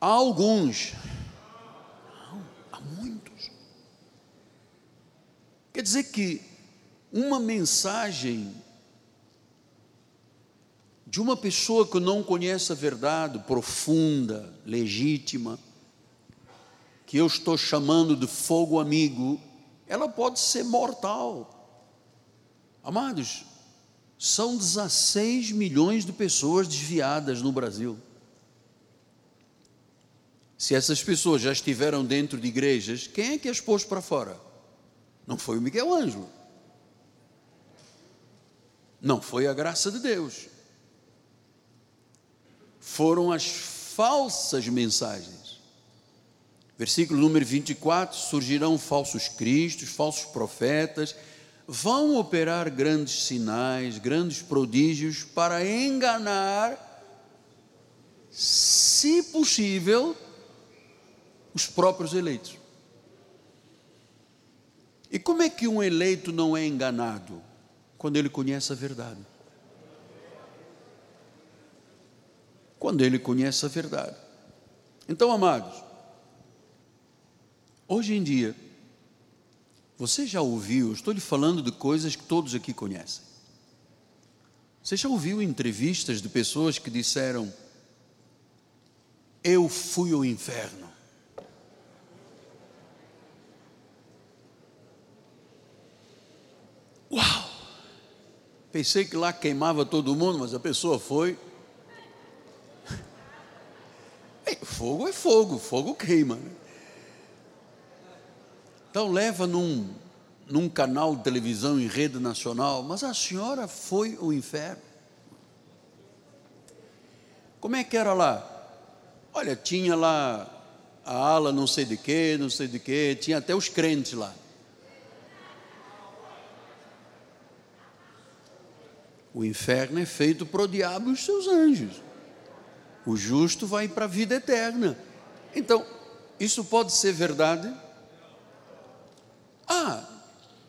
Há alguns, há muitos. Quer dizer que uma mensagem de uma pessoa que não conhece a verdade profunda, legítima, que eu estou chamando de fogo amigo, ela pode ser mortal. Amados, são 16 milhões de pessoas desviadas no Brasil. Se essas pessoas já estiveram dentro de igrejas, quem é que as pôs para fora? Não foi o Miguel Ângelo. Não foi a graça de Deus foram as falsas mensagens. Versículo número 24: surgirão falsos cristos, falsos profetas, vão operar grandes sinais, grandes prodígios para enganar, se possível, os próprios eleitos. E como é que um eleito não é enganado? Quando ele conhece a verdade. quando ele conhece a verdade. Então, amados, hoje em dia, você já ouviu, estou lhe falando de coisas que todos aqui conhecem. Você já ouviu entrevistas de pessoas que disseram: Eu fui ao inferno. Uau! Pensei que lá queimava todo mundo, mas a pessoa foi Fogo é fogo, fogo queima. Né? Então leva num, num canal de televisão em rede nacional, mas a senhora foi ao inferno. Como é que era lá? Olha, tinha lá a ala não sei de quê, não sei de quê, tinha até os crentes lá. O inferno é feito para o diabo e os seus anjos. O justo vai para a vida eterna. Então, isso pode ser verdade? Ah,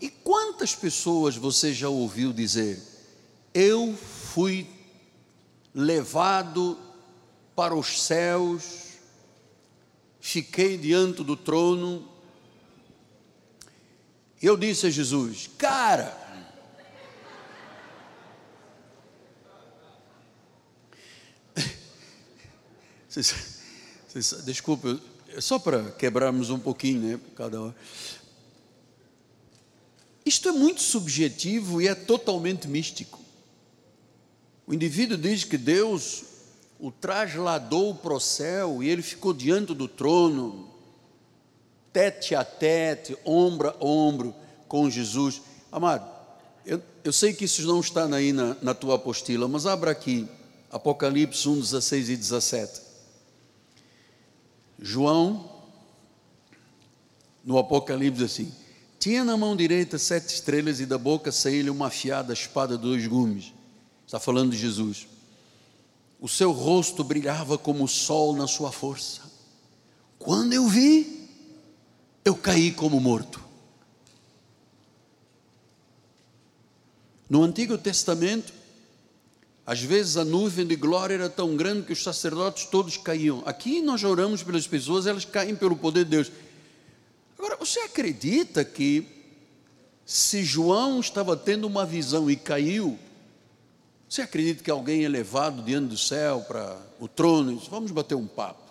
e quantas pessoas você já ouviu dizer: Eu fui levado para os céus, fiquei diante do trono. Eu disse a Jesus: Cara, Vocês, vocês, desculpa, só para quebrarmos um pouquinho, né? Cada hora. Isto é muito subjetivo e é totalmente místico. O indivíduo diz que Deus o trasladou para o céu e ele ficou diante do trono, tete a tete, ombro a ombro com Jesus. Amado, eu, eu sei que isso não está aí na, na tua apostila, mas abra aqui, Apocalipse 1, 16 e 17. João, no Apocalipse, assim: tinha na mão direita sete estrelas e da boca saía-lhe uma afiada espada de dois gumes. Está falando de Jesus. O seu rosto brilhava como o sol na sua força. Quando eu vi, eu caí como morto. No Antigo Testamento, às vezes a nuvem de glória era tão grande que os sacerdotes todos caíam. Aqui nós oramos pelas pessoas, elas caem pelo poder de Deus. Agora, você acredita que se João estava tendo uma visão e caiu, você acredita que alguém é levado diante do céu para o trono vamos bater um papo?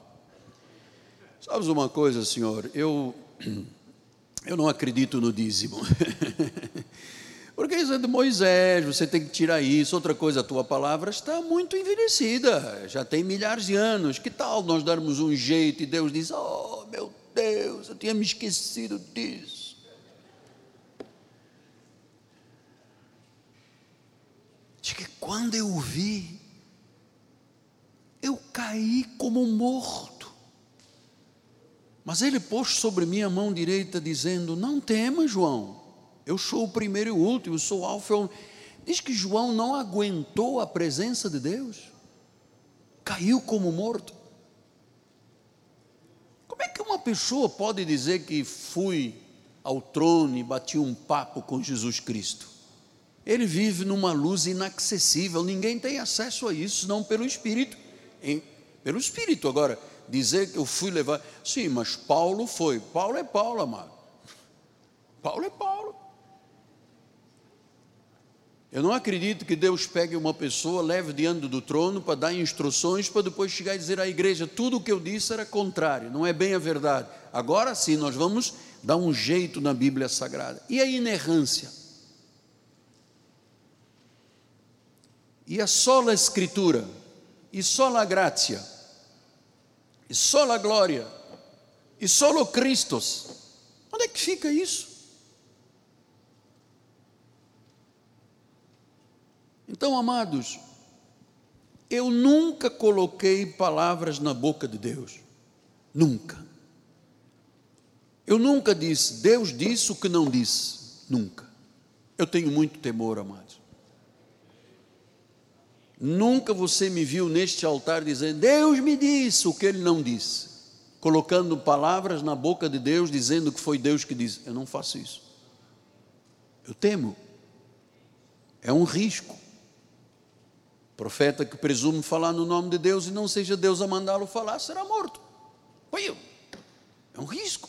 Sabes uma coisa, Senhor? Eu, eu não acredito no dízimo. Porque isso de Moisés, você tem que tirar isso. Outra coisa, a tua palavra está muito envelhecida, já tem milhares de anos. Que tal nós darmos um jeito e Deus diz: Oh, meu Deus, eu tinha me esquecido disso. quando eu vi, eu caí como morto. Mas ele pôs sobre mim a mão direita, dizendo: Não temas, João, eu sou o primeiro e o último, sou o Alfa. Diz que João não aguentou a presença de Deus, caiu como morto. Como é que uma pessoa pode dizer que fui ao trono e bati um papo com Jesus Cristo? Ele vive numa luz inacessível, ninguém tem acesso a isso, não pelo Espírito. Pelo Espírito. Agora, dizer que eu fui levar. Sim, mas Paulo foi. Paulo é Paulo, amado. Paulo é Paulo. Eu não acredito que Deus pegue uma pessoa, leve diante do trono para dar instruções, para depois chegar e dizer à igreja: tudo o que eu disse era contrário, não é bem a verdade. Agora sim, nós vamos dar um jeito na Bíblia Sagrada. E a inerrância? E a sola Escritura? E sola gratia? E sola glória? E solo Cristos? Onde é que fica isso? Então, amados, eu nunca coloquei palavras na boca de Deus. Nunca. Eu nunca disse, Deus disse o que não disse. Nunca. Eu tenho muito temor, amados. Nunca você me viu neste altar dizendo, Deus me disse o que ele não disse. Colocando palavras na boca de Deus, dizendo que foi Deus que disse. Eu não faço isso. Eu temo. É um risco. Profeta que presume falar no nome de Deus e não seja Deus a mandá-lo falar, será morto. Foi É um risco.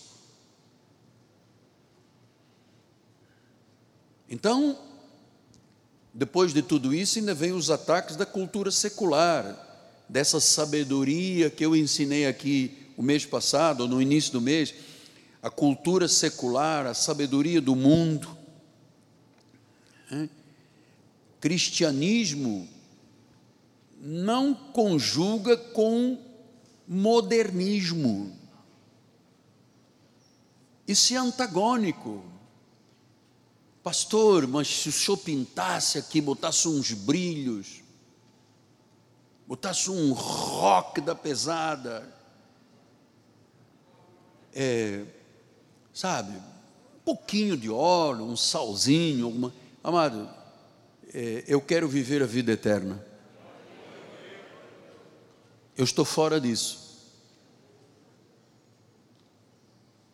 Então, depois de tudo isso, ainda vem os ataques da cultura secular, dessa sabedoria que eu ensinei aqui o mês passado, ou no início do mês, a cultura secular, a sabedoria do mundo. Cristianismo não conjuga com modernismo. Isso é antagônico. Pastor, mas se o senhor pintasse aqui, botasse uns brilhos, botasse um rock da pesada, é, sabe, um pouquinho de óleo, um salzinho, alguma. Amado, é, eu quero viver a vida eterna. Eu estou fora disso.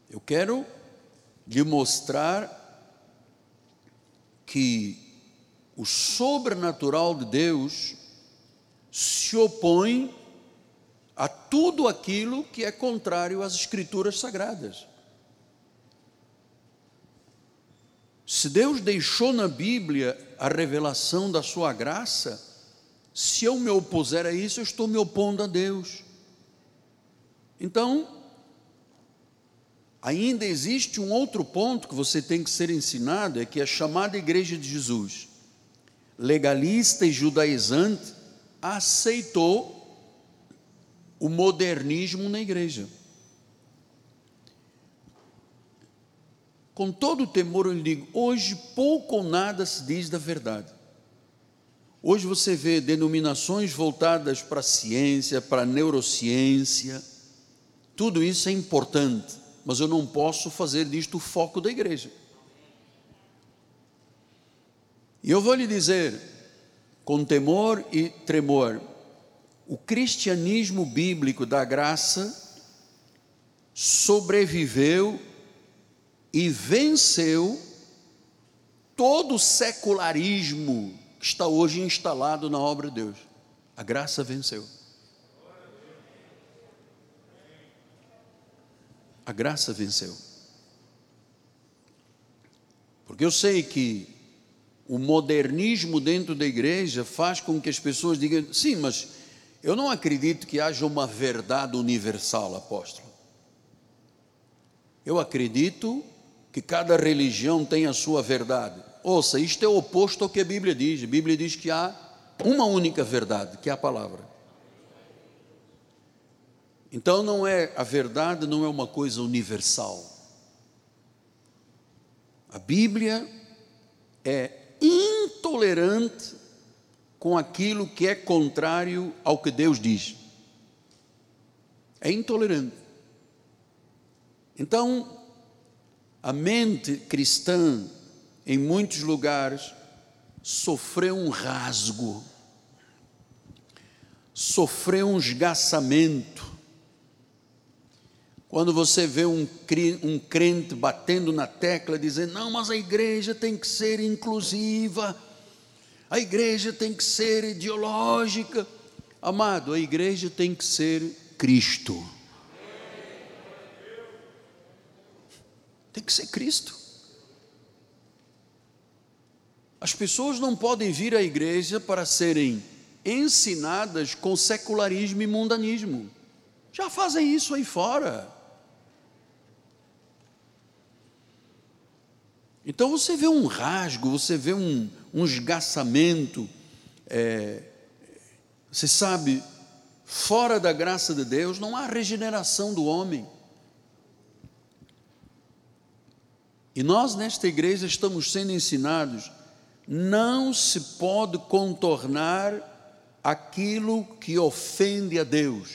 Eu quero lhe mostrar que o sobrenatural de Deus se opõe a tudo aquilo que é contrário às Escrituras Sagradas. Se Deus deixou na Bíblia a revelação da Sua graça, se eu me opuser a isso, eu estou me opondo a Deus. Então, ainda existe um outro ponto que você tem que ser ensinado: é que a chamada Igreja de Jesus, legalista e judaizante, aceitou o modernismo na igreja. Com todo o temor eu lhe digo: hoje pouco ou nada se diz da verdade. Hoje você vê denominações voltadas para a ciência, para a neurociência, tudo isso é importante, mas eu não posso fazer disto o foco da igreja. E eu vou lhe dizer, com temor e tremor, o cristianismo bíblico da graça sobreviveu e venceu todo o secularismo está hoje instalado na obra de Deus. A graça venceu. A graça venceu. Porque eu sei que o modernismo dentro da igreja faz com que as pessoas digam: sim, mas eu não acredito que haja uma verdade universal, apóstolo. Eu acredito que cada religião tem a sua verdade. Ouça, isto é o oposto ao que a Bíblia diz. A Bíblia diz que há uma única verdade, que é a palavra. Então não é a verdade não é uma coisa universal. A Bíblia é intolerante com aquilo que é contrário ao que Deus diz. É intolerante. Então, a mente cristã, em muitos lugares, sofreu um rasgo, sofreu um esgaçamento. Quando você vê um, um crente batendo na tecla, dizendo: não, mas a igreja tem que ser inclusiva, a igreja tem que ser ideológica. Amado, a igreja tem que ser Cristo. Tem que ser Cristo. As pessoas não podem vir à igreja para serem ensinadas com secularismo e mundanismo. Já fazem isso aí fora. Então você vê um rasgo, você vê um, um esgaçamento. É, você sabe, fora da graça de Deus não há regeneração do homem. E nós nesta igreja estamos sendo ensinados, não se pode contornar aquilo que ofende a Deus.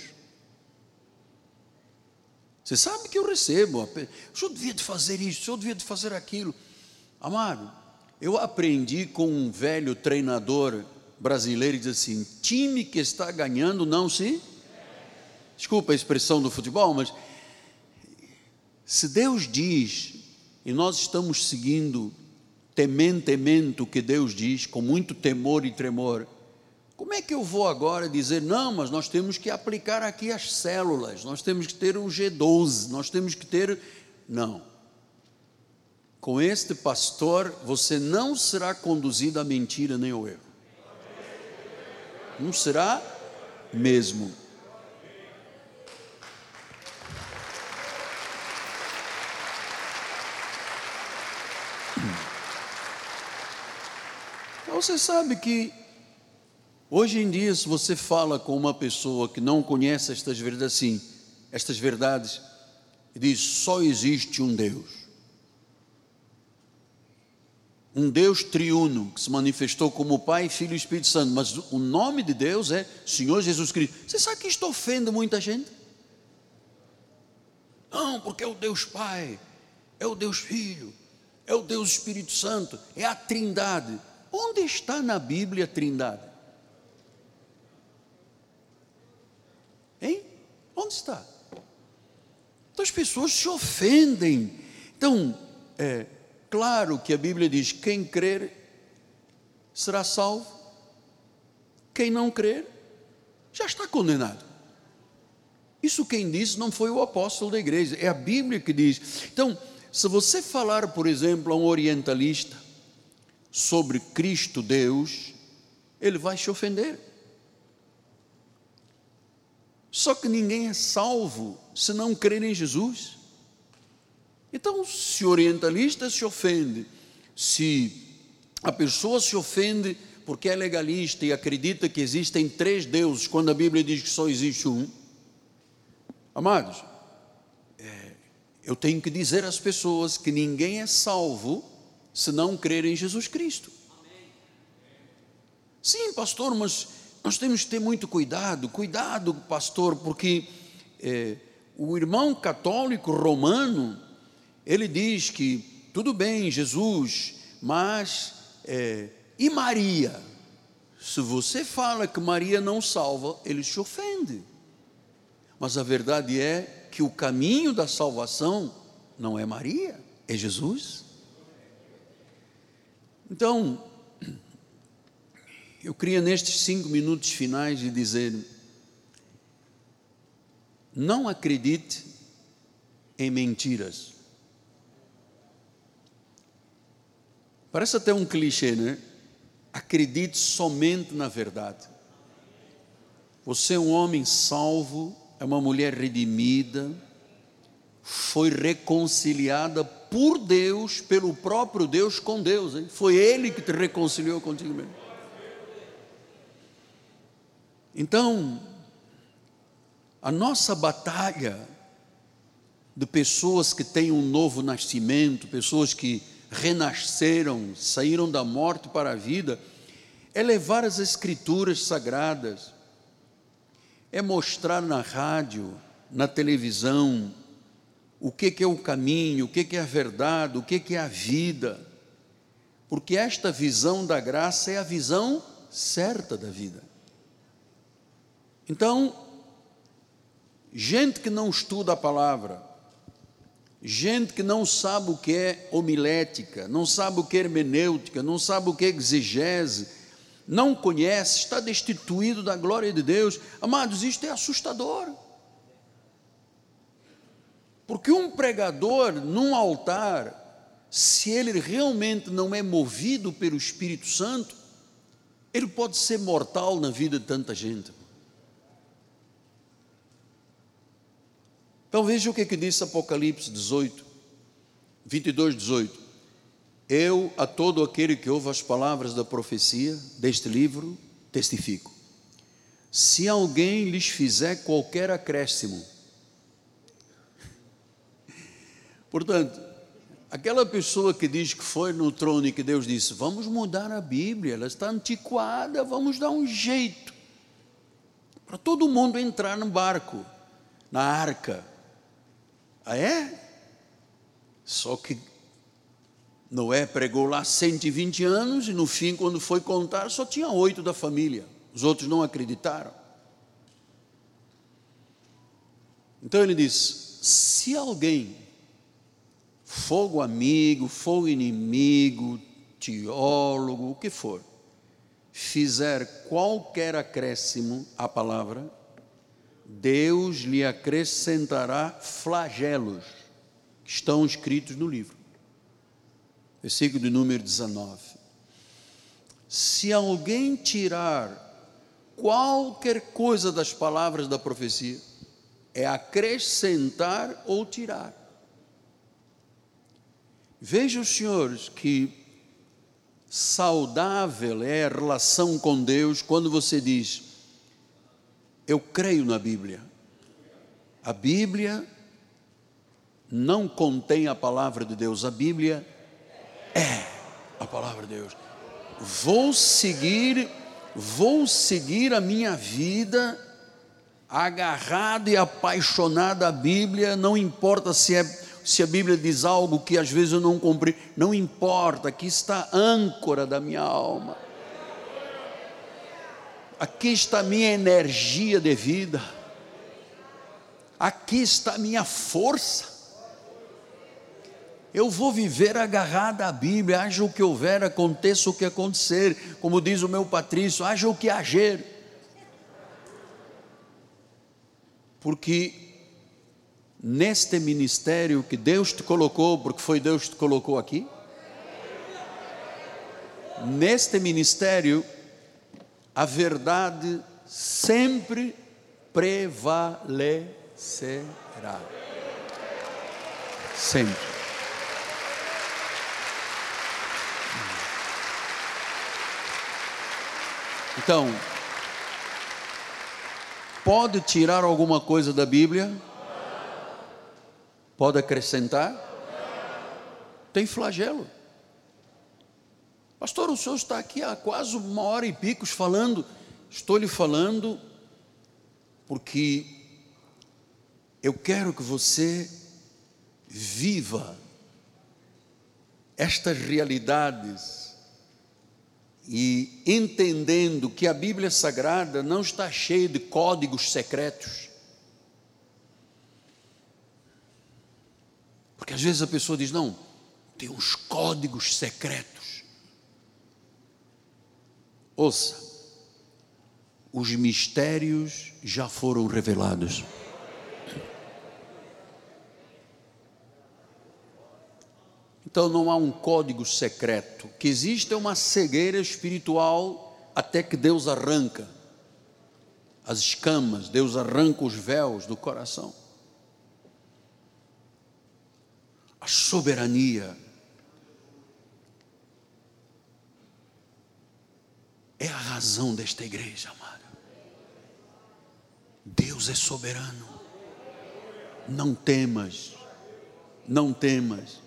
Você sabe que eu recebo, o senhor devia de fazer isso, o senhor devia de fazer aquilo. Amado, eu aprendi com um velho treinador brasileiro, diz assim, time que está ganhando não se... Desculpa a expressão do futebol, mas se Deus diz e nós estamos seguindo tementemente o que Deus diz, com muito temor e tremor. Como é que eu vou agora dizer, não, mas nós temos que aplicar aqui as células, nós temos que ter o G12, nós temos que ter. Não. Com este pastor, você não será conduzido à mentira nem ao erro. Não será mesmo. Você sabe que hoje em dia, se você fala com uma pessoa que não conhece estas verdades, assim, estas verdades, e diz só existe um Deus. Um Deus triuno que se manifestou como Pai, Filho e Espírito Santo, mas o nome de Deus é Senhor Jesus Cristo. Você sabe que isto ofende muita gente? Não, porque é o Deus Pai, é o Deus Filho, é o Deus Espírito Santo, é a Trindade. Onde está na Bíblia Trindade? Hein? Onde está? Então as pessoas se ofendem. Então, é claro que a Bíblia diz: quem crer será salvo, quem não crer já está condenado. Isso quem disse não foi o apóstolo da igreja, é a Bíblia que diz. Então, se você falar, por exemplo, a um orientalista, sobre Cristo Deus, ele vai se ofender. Só que ninguém é salvo se não crer em Jesus. Então, se o orientalista se ofende, se a pessoa se ofende porque é legalista e acredita que existem três deuses, quando a Bíblia diz que só existe um, amados, é, eu tenho que dizer às pessoas que ninguém é salvo se não crer em Jesus Cristo. Sim, pastor, mas nós temos que ter muito cuidado, cuidado, pastor, porque é, o irmão católico romano, ele diz que tudo bem, Jesus, mas é, e Maria? Se você fala que Maria não salva, ele se ofende. Mas a verdade é que o caminho da salvação não é Maria, é Jesus. Então, eu queria nestes cinco minutos finais de dizer: não acredite em mentiras. Parece até um clichê, né? Acredite somente na verdade. Você é um homem salvo, é uma mulher redimida, foi reconciliada por Deus, pelo próprio Deus com Deus. Hein? Foi Ele que te reconciliou contigo mesmo. Então, a nossa batalha de pessoas que têm um novo nascimento, pessoas que renasceram, saíram da morte para a vida, é levar as escrituras sagradas, é mostrar na rádio, na televisão, o que, é o caminho, o que, é a verdade, o que, que é a vida. Porque esta visão da graça é a visão certa da vida. Então, gente que não estuda a palavra, gente que não sabe o que é homilética, não sabe o que é hermenêutica, não sabe o que é exegese, não conhece, está destituído da glória de Deus. Amados, isto é assustador. Porque um pregador num altar, se ele realmente não é movido pelo Espírito Santo, ele pode ser mortal na vida de tanta gente. Então veja o que, é que diz Apocalipse 18, 22, 18. Eu, a todo aquele que ouve as palavras da profecia deste livro, testifico. Se alguém lhes fizer qualquer acréscimo, portanto, aquela pessoa que diz que foi no trono e que Deus disse: Vamos mudar a Bíblia, ela está antiquada, vamos dar um jeito para todo mundo entrar no barco, na arca. Ah, é? Só que Noé pregou lá 120 anos e no fim, quando foi contar, só tinha oito da família. Os outros não acreditaram. Então ele diz: se alguém, fogo amigo, fogo inimigo, teólogo, o que for, fizer qualquer acréscimo à palavra, Deus lhe acrescentará flagelos que estão escritos no livro. Versículo de número 19. Se alguém tirar qualquer coisa das palavras da profecia, é acrescentar ou tirar. Vejam, senhores, que saudável é a relação com Deus quando você diz: eu creio na Bíblia. A Bíblia não contém a palavra de Deus, a Bíblia é a palavra de Deus. Vou seguir, vou seguir a minha vida agarrado e apaixonado à Bíblia, não importa se é se a Bíblia diz algo que às vezes eu não compreendo, não importa, aqui está a âncora da minha alma. Aqui está a minha energia de vida. Aqui está a minha força. Eu vou viver agarrado à Bíblia, haja o que houver, aconteça o que acontecer, como diz o meu Patrício, haja o que hager. Porque neste ministério que Deus te colocou, porque foi Deus que te colocou aqui, neste ministério a verdade sempre prevalecerá. Sempre. Então, pode tirar alguma coisa da Bíblia? Pode acrescentar? Tem flagelo. Pastor, o senhor está aqui há quase uma hora e picos falando. Estou lhe falando porque eu quero que você viva estas realidades e entendendo que a Bíblia Sagrada não está cheia de códigos secretos. Porque às vezes a pessoa diz: não, tem uns códigos secretos. Ouça, os mistérios já foram revelados. Então não há um código secreto. Que existe uma cegueira espiritual até que Deus arranca as escamas, Deus arranca os véus do coração. A soberania é a razão desta igreja, amada. Deus é soberano. Não temas, não temas.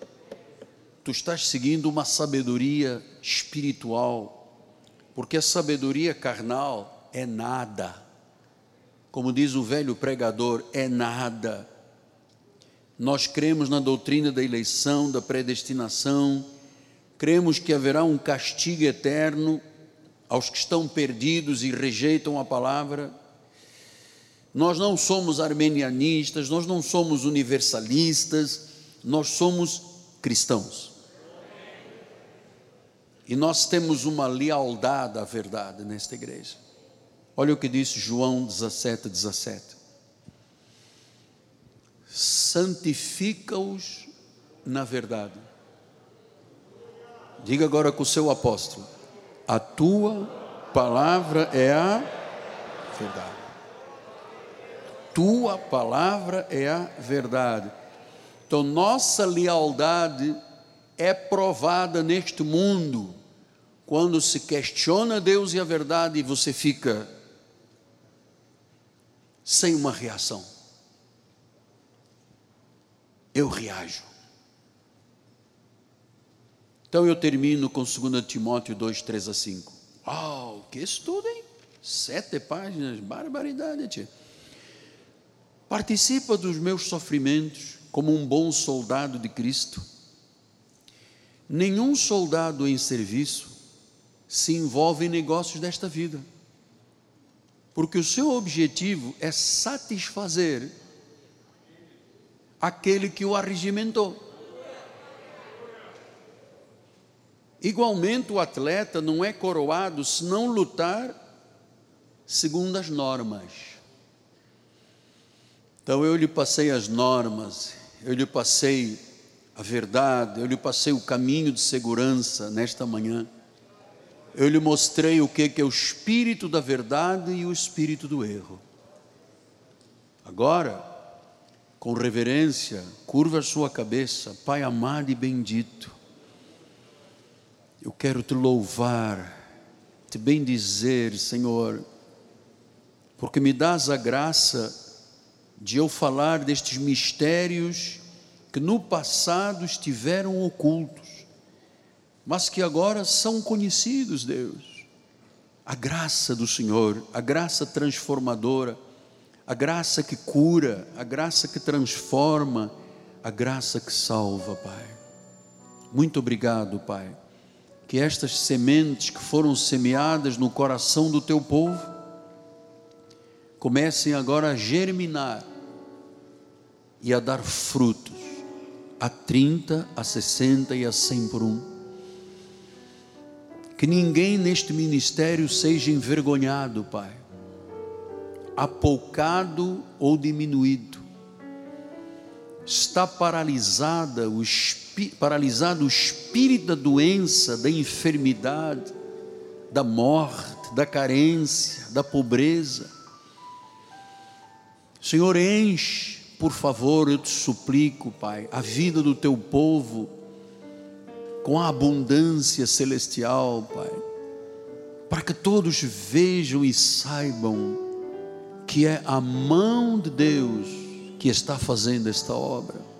Tu estás seguindo uma sabedoria espiritual porque a sabedoria carnal é nada. Como diz o velho pregador, é nada. Nós cremos na doutrina da eleição, da predestinação, cremos que haverá um castigo eterno aos que estão perdidos e rejeitam a palavra. Nós não somos armenianistas, nós não somos universalistas, nós somos cristãos. E nós temos uma lealdade à verdade nesta igreja. Olha o que disse João 17, 17. Santifica-os na verdade. Diga agora com o seu apóstolo: a tua palavra é a verdade. Tua palavra é a verdade. Então, nossa lealdade é provada neste mundo quando se questiona Deus e a verdade e você fica sem uma reação. Eu reajo. Então eu termino com 2 Timóteo 2, 3 a 5. Uau, que estudo, hein? Sete páginas, barbaridade, tia. Participa dos meus sofrimentos como um bom soldado de Cristo. Nenhum soldado em serviço se envolve em negócios desta vida, porque o seu objetivo é satisfazer aquele que o arregimentou. Igualmente, o atleta não é coroado se não lutar segundo as normas. Então, eu lhe passei as normas, eu lhe passei a verdade, eu lhe passei o caminho de segurança nesta manhã. Eu lhe mostrei o que é o espírito da verdade e o espírito do erro. Agora, com reverência, curva a sua cabeça, Pai amado e bendito eu quero te louvar, te bendizer, Senhor, porque me dás a graça de eu falar destes mistérios que no passado estiveram ocultos, mas que agora são conhecidos, Deus. A graça do Senhor, a graça transformadora, a graça que cura, a graça que transforma, a graça que salva, Pai. Muito obrigado, Pai que estas sementes que foram semeadas no coração do teu povo comecem agora a germinar e a dar frutos a 30, a 60 e a 100 por um. Que ninguém neste ministério seja envergonhado, Pai, apoucado ou diminuído. Está paralisada o paralisado o espírito da doença, da enfermidade, da morte, da carência, da pobreza. Senhor, enche, por favor, eu te suplico, Pai, a vida do teu povo com a abundância celestial, Pai, para que todos vejam e saibam que é a mão de Deus que está fazendo esta obra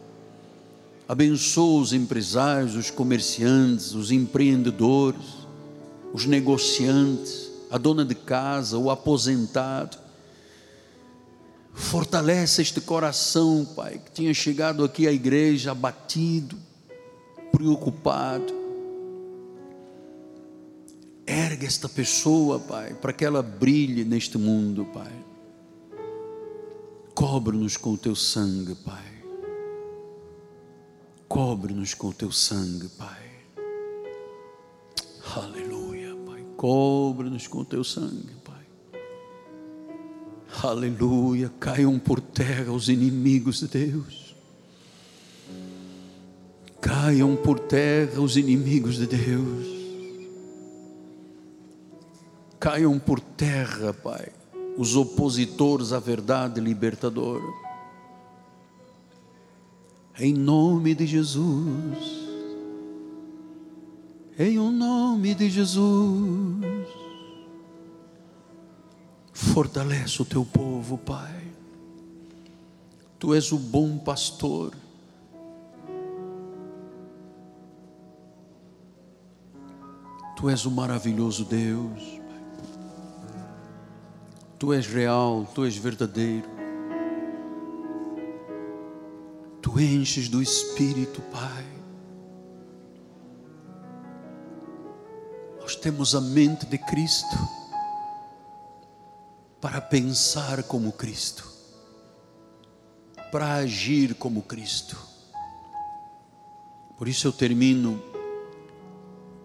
Abençoa os empresários, os comerciantes, os empreendedores, os negociantes, a dona de casa, o aposentado. Fortalece este coração, Pai, que tinha chegado aqui à igreja abatido, preocupado. Ergue esta pessoa, Pai, para que ela brilhe neste mundo, Pai. Cobre-nos com o teu sangue, Pai. Cobre-nos com o teu sangue, Pai. Aleluia, Pai. Cobre-nos com o teu sangue, Pai. Aleluia. Caiam por terra os inimigos de Deus. Caiam por terra os inimigos de Deus. Caiam por terra, Pai, os opositores à verdade libertadora em nome de Jesus. Em o nome de Jesus. Fortalece o teu povo, Pai. Tu és o bom pastor. Tu és o maravilhoso Deus. Tu és real, tu és verdadeiro. Tu enches do Espírito, Pai. Nós temos a mente de Cristo para pensar como Cristo, para agir como Cristo. Por isso eu termino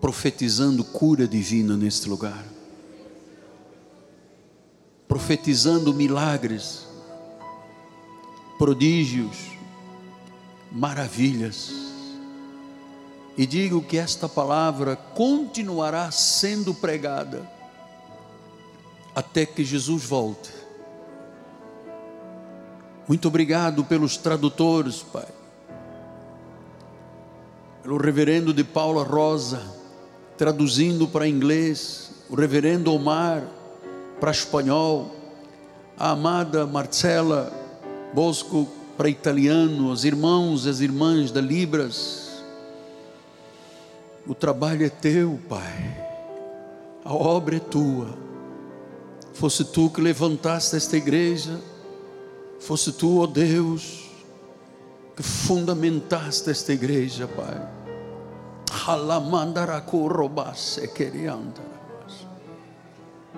profetizando cura divina neste lugar, profetizando milagres, prodígios, maravilhas. E digo que esta palavra continuará sendo pregada até que Jesus volte. Muito obrigado pelos tradutores, Pai. Pelo reverendo de Paula Rosa, traduzindo para inglês, o reverendo Omar para espanhol, a amada Marcela Bosco para italiano, os irmãos e as irmãs da Libras. O trabalho é teu, Pai. A obra é tua fosse tu que levantaste esta igreja, fosse tu, ó oh Deus, que fundamentaste esta igreja, Pai.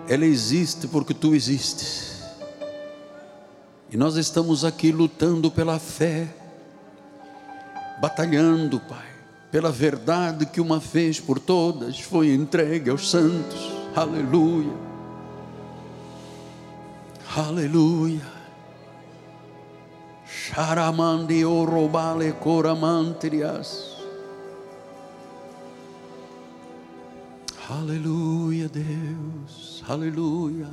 Ela existe porque tu existes. E nós estamos aqui lutando pela fé, batalhando, Pai, pela verdade que uma vez por todas foi entregue aos santos. Aleluia. Aleluia. Sharamandi orobale coramantrias. Aleluia, Deus. Aleluia.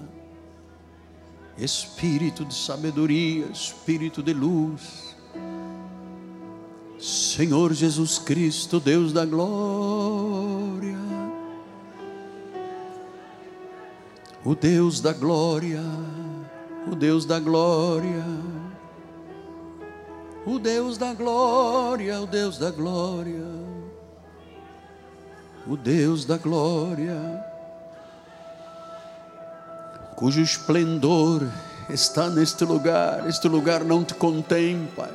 Espírito de sabedoria, Espírito de luz. Senhor Jesus Cristo, Deus da glória. O Deus da glória o Deus da glória, o Deus da glória, o Deus da glória, o Deus da glória, cujo esplendor está neste lugar, este lugar não te contém, Pai.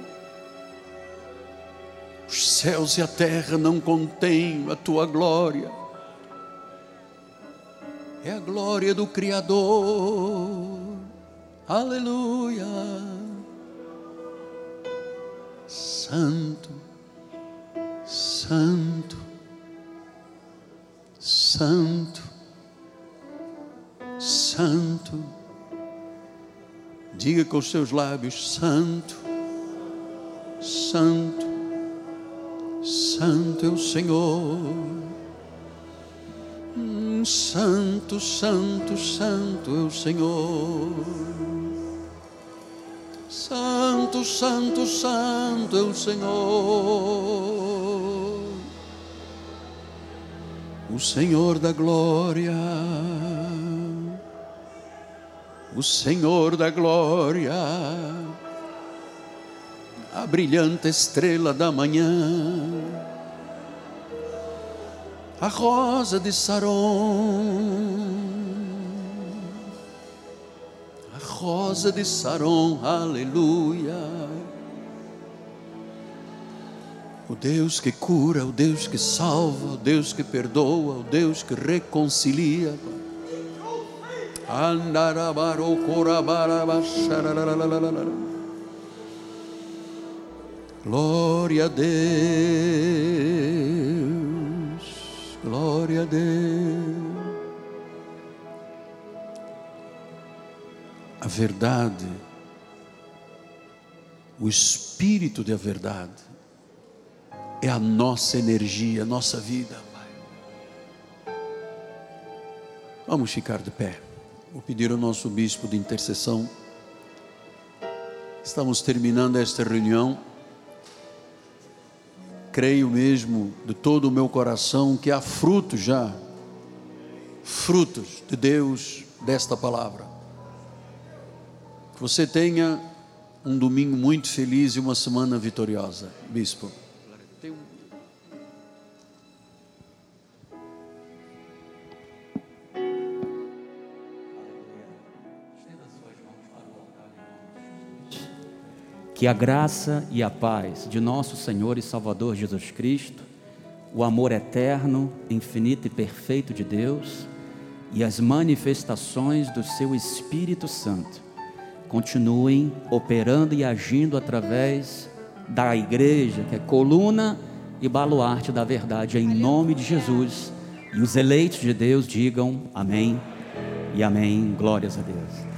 Os céus e a terra não contêm a tua glória. É a glória do Criador Aleluia. Santo, Santo, Santo, Santo. Diga com os seus lábios: Santo, Santo, Santo é o Senhor. Santo, Santo, Santo é o Senhor. Santo, Santo, Santo é o Senhor. O Senhor da glória. O Senhor da glória. A brilhante estrela da manhã a rosa de Saron, a rosa de Saron, aleluia. O Deus que cura, o Deus que salva, o Deus que perdoa, o Deus que reconcilia. Glória a Deus. Glória a Deus. A verdade, o espírito da verdade, é a nossa energia, a nossa vida, Pai. Vamos ficar de pé. Vou pedir ao nosso bispo de intercessão. Estamos terminando esta reunião creio mesmo de todo o meu coração que há frutos já, frutos de Deus desta palavra. Que você tenha um domingo muito feliz e uma semana vitoriosa, bispo. Que a graça e a paz de nosso Senhor e Salvador Jesus Cristo, o amor eterno, infinito e perfeito de Deus e as manifestações do seu Espírito Santo continuem operando e agindo através da igreja, que é coluna e baluarte da verdade, em nome de Jesus. E os eleitos de Deus digam amém e amém. Glórias a Deus.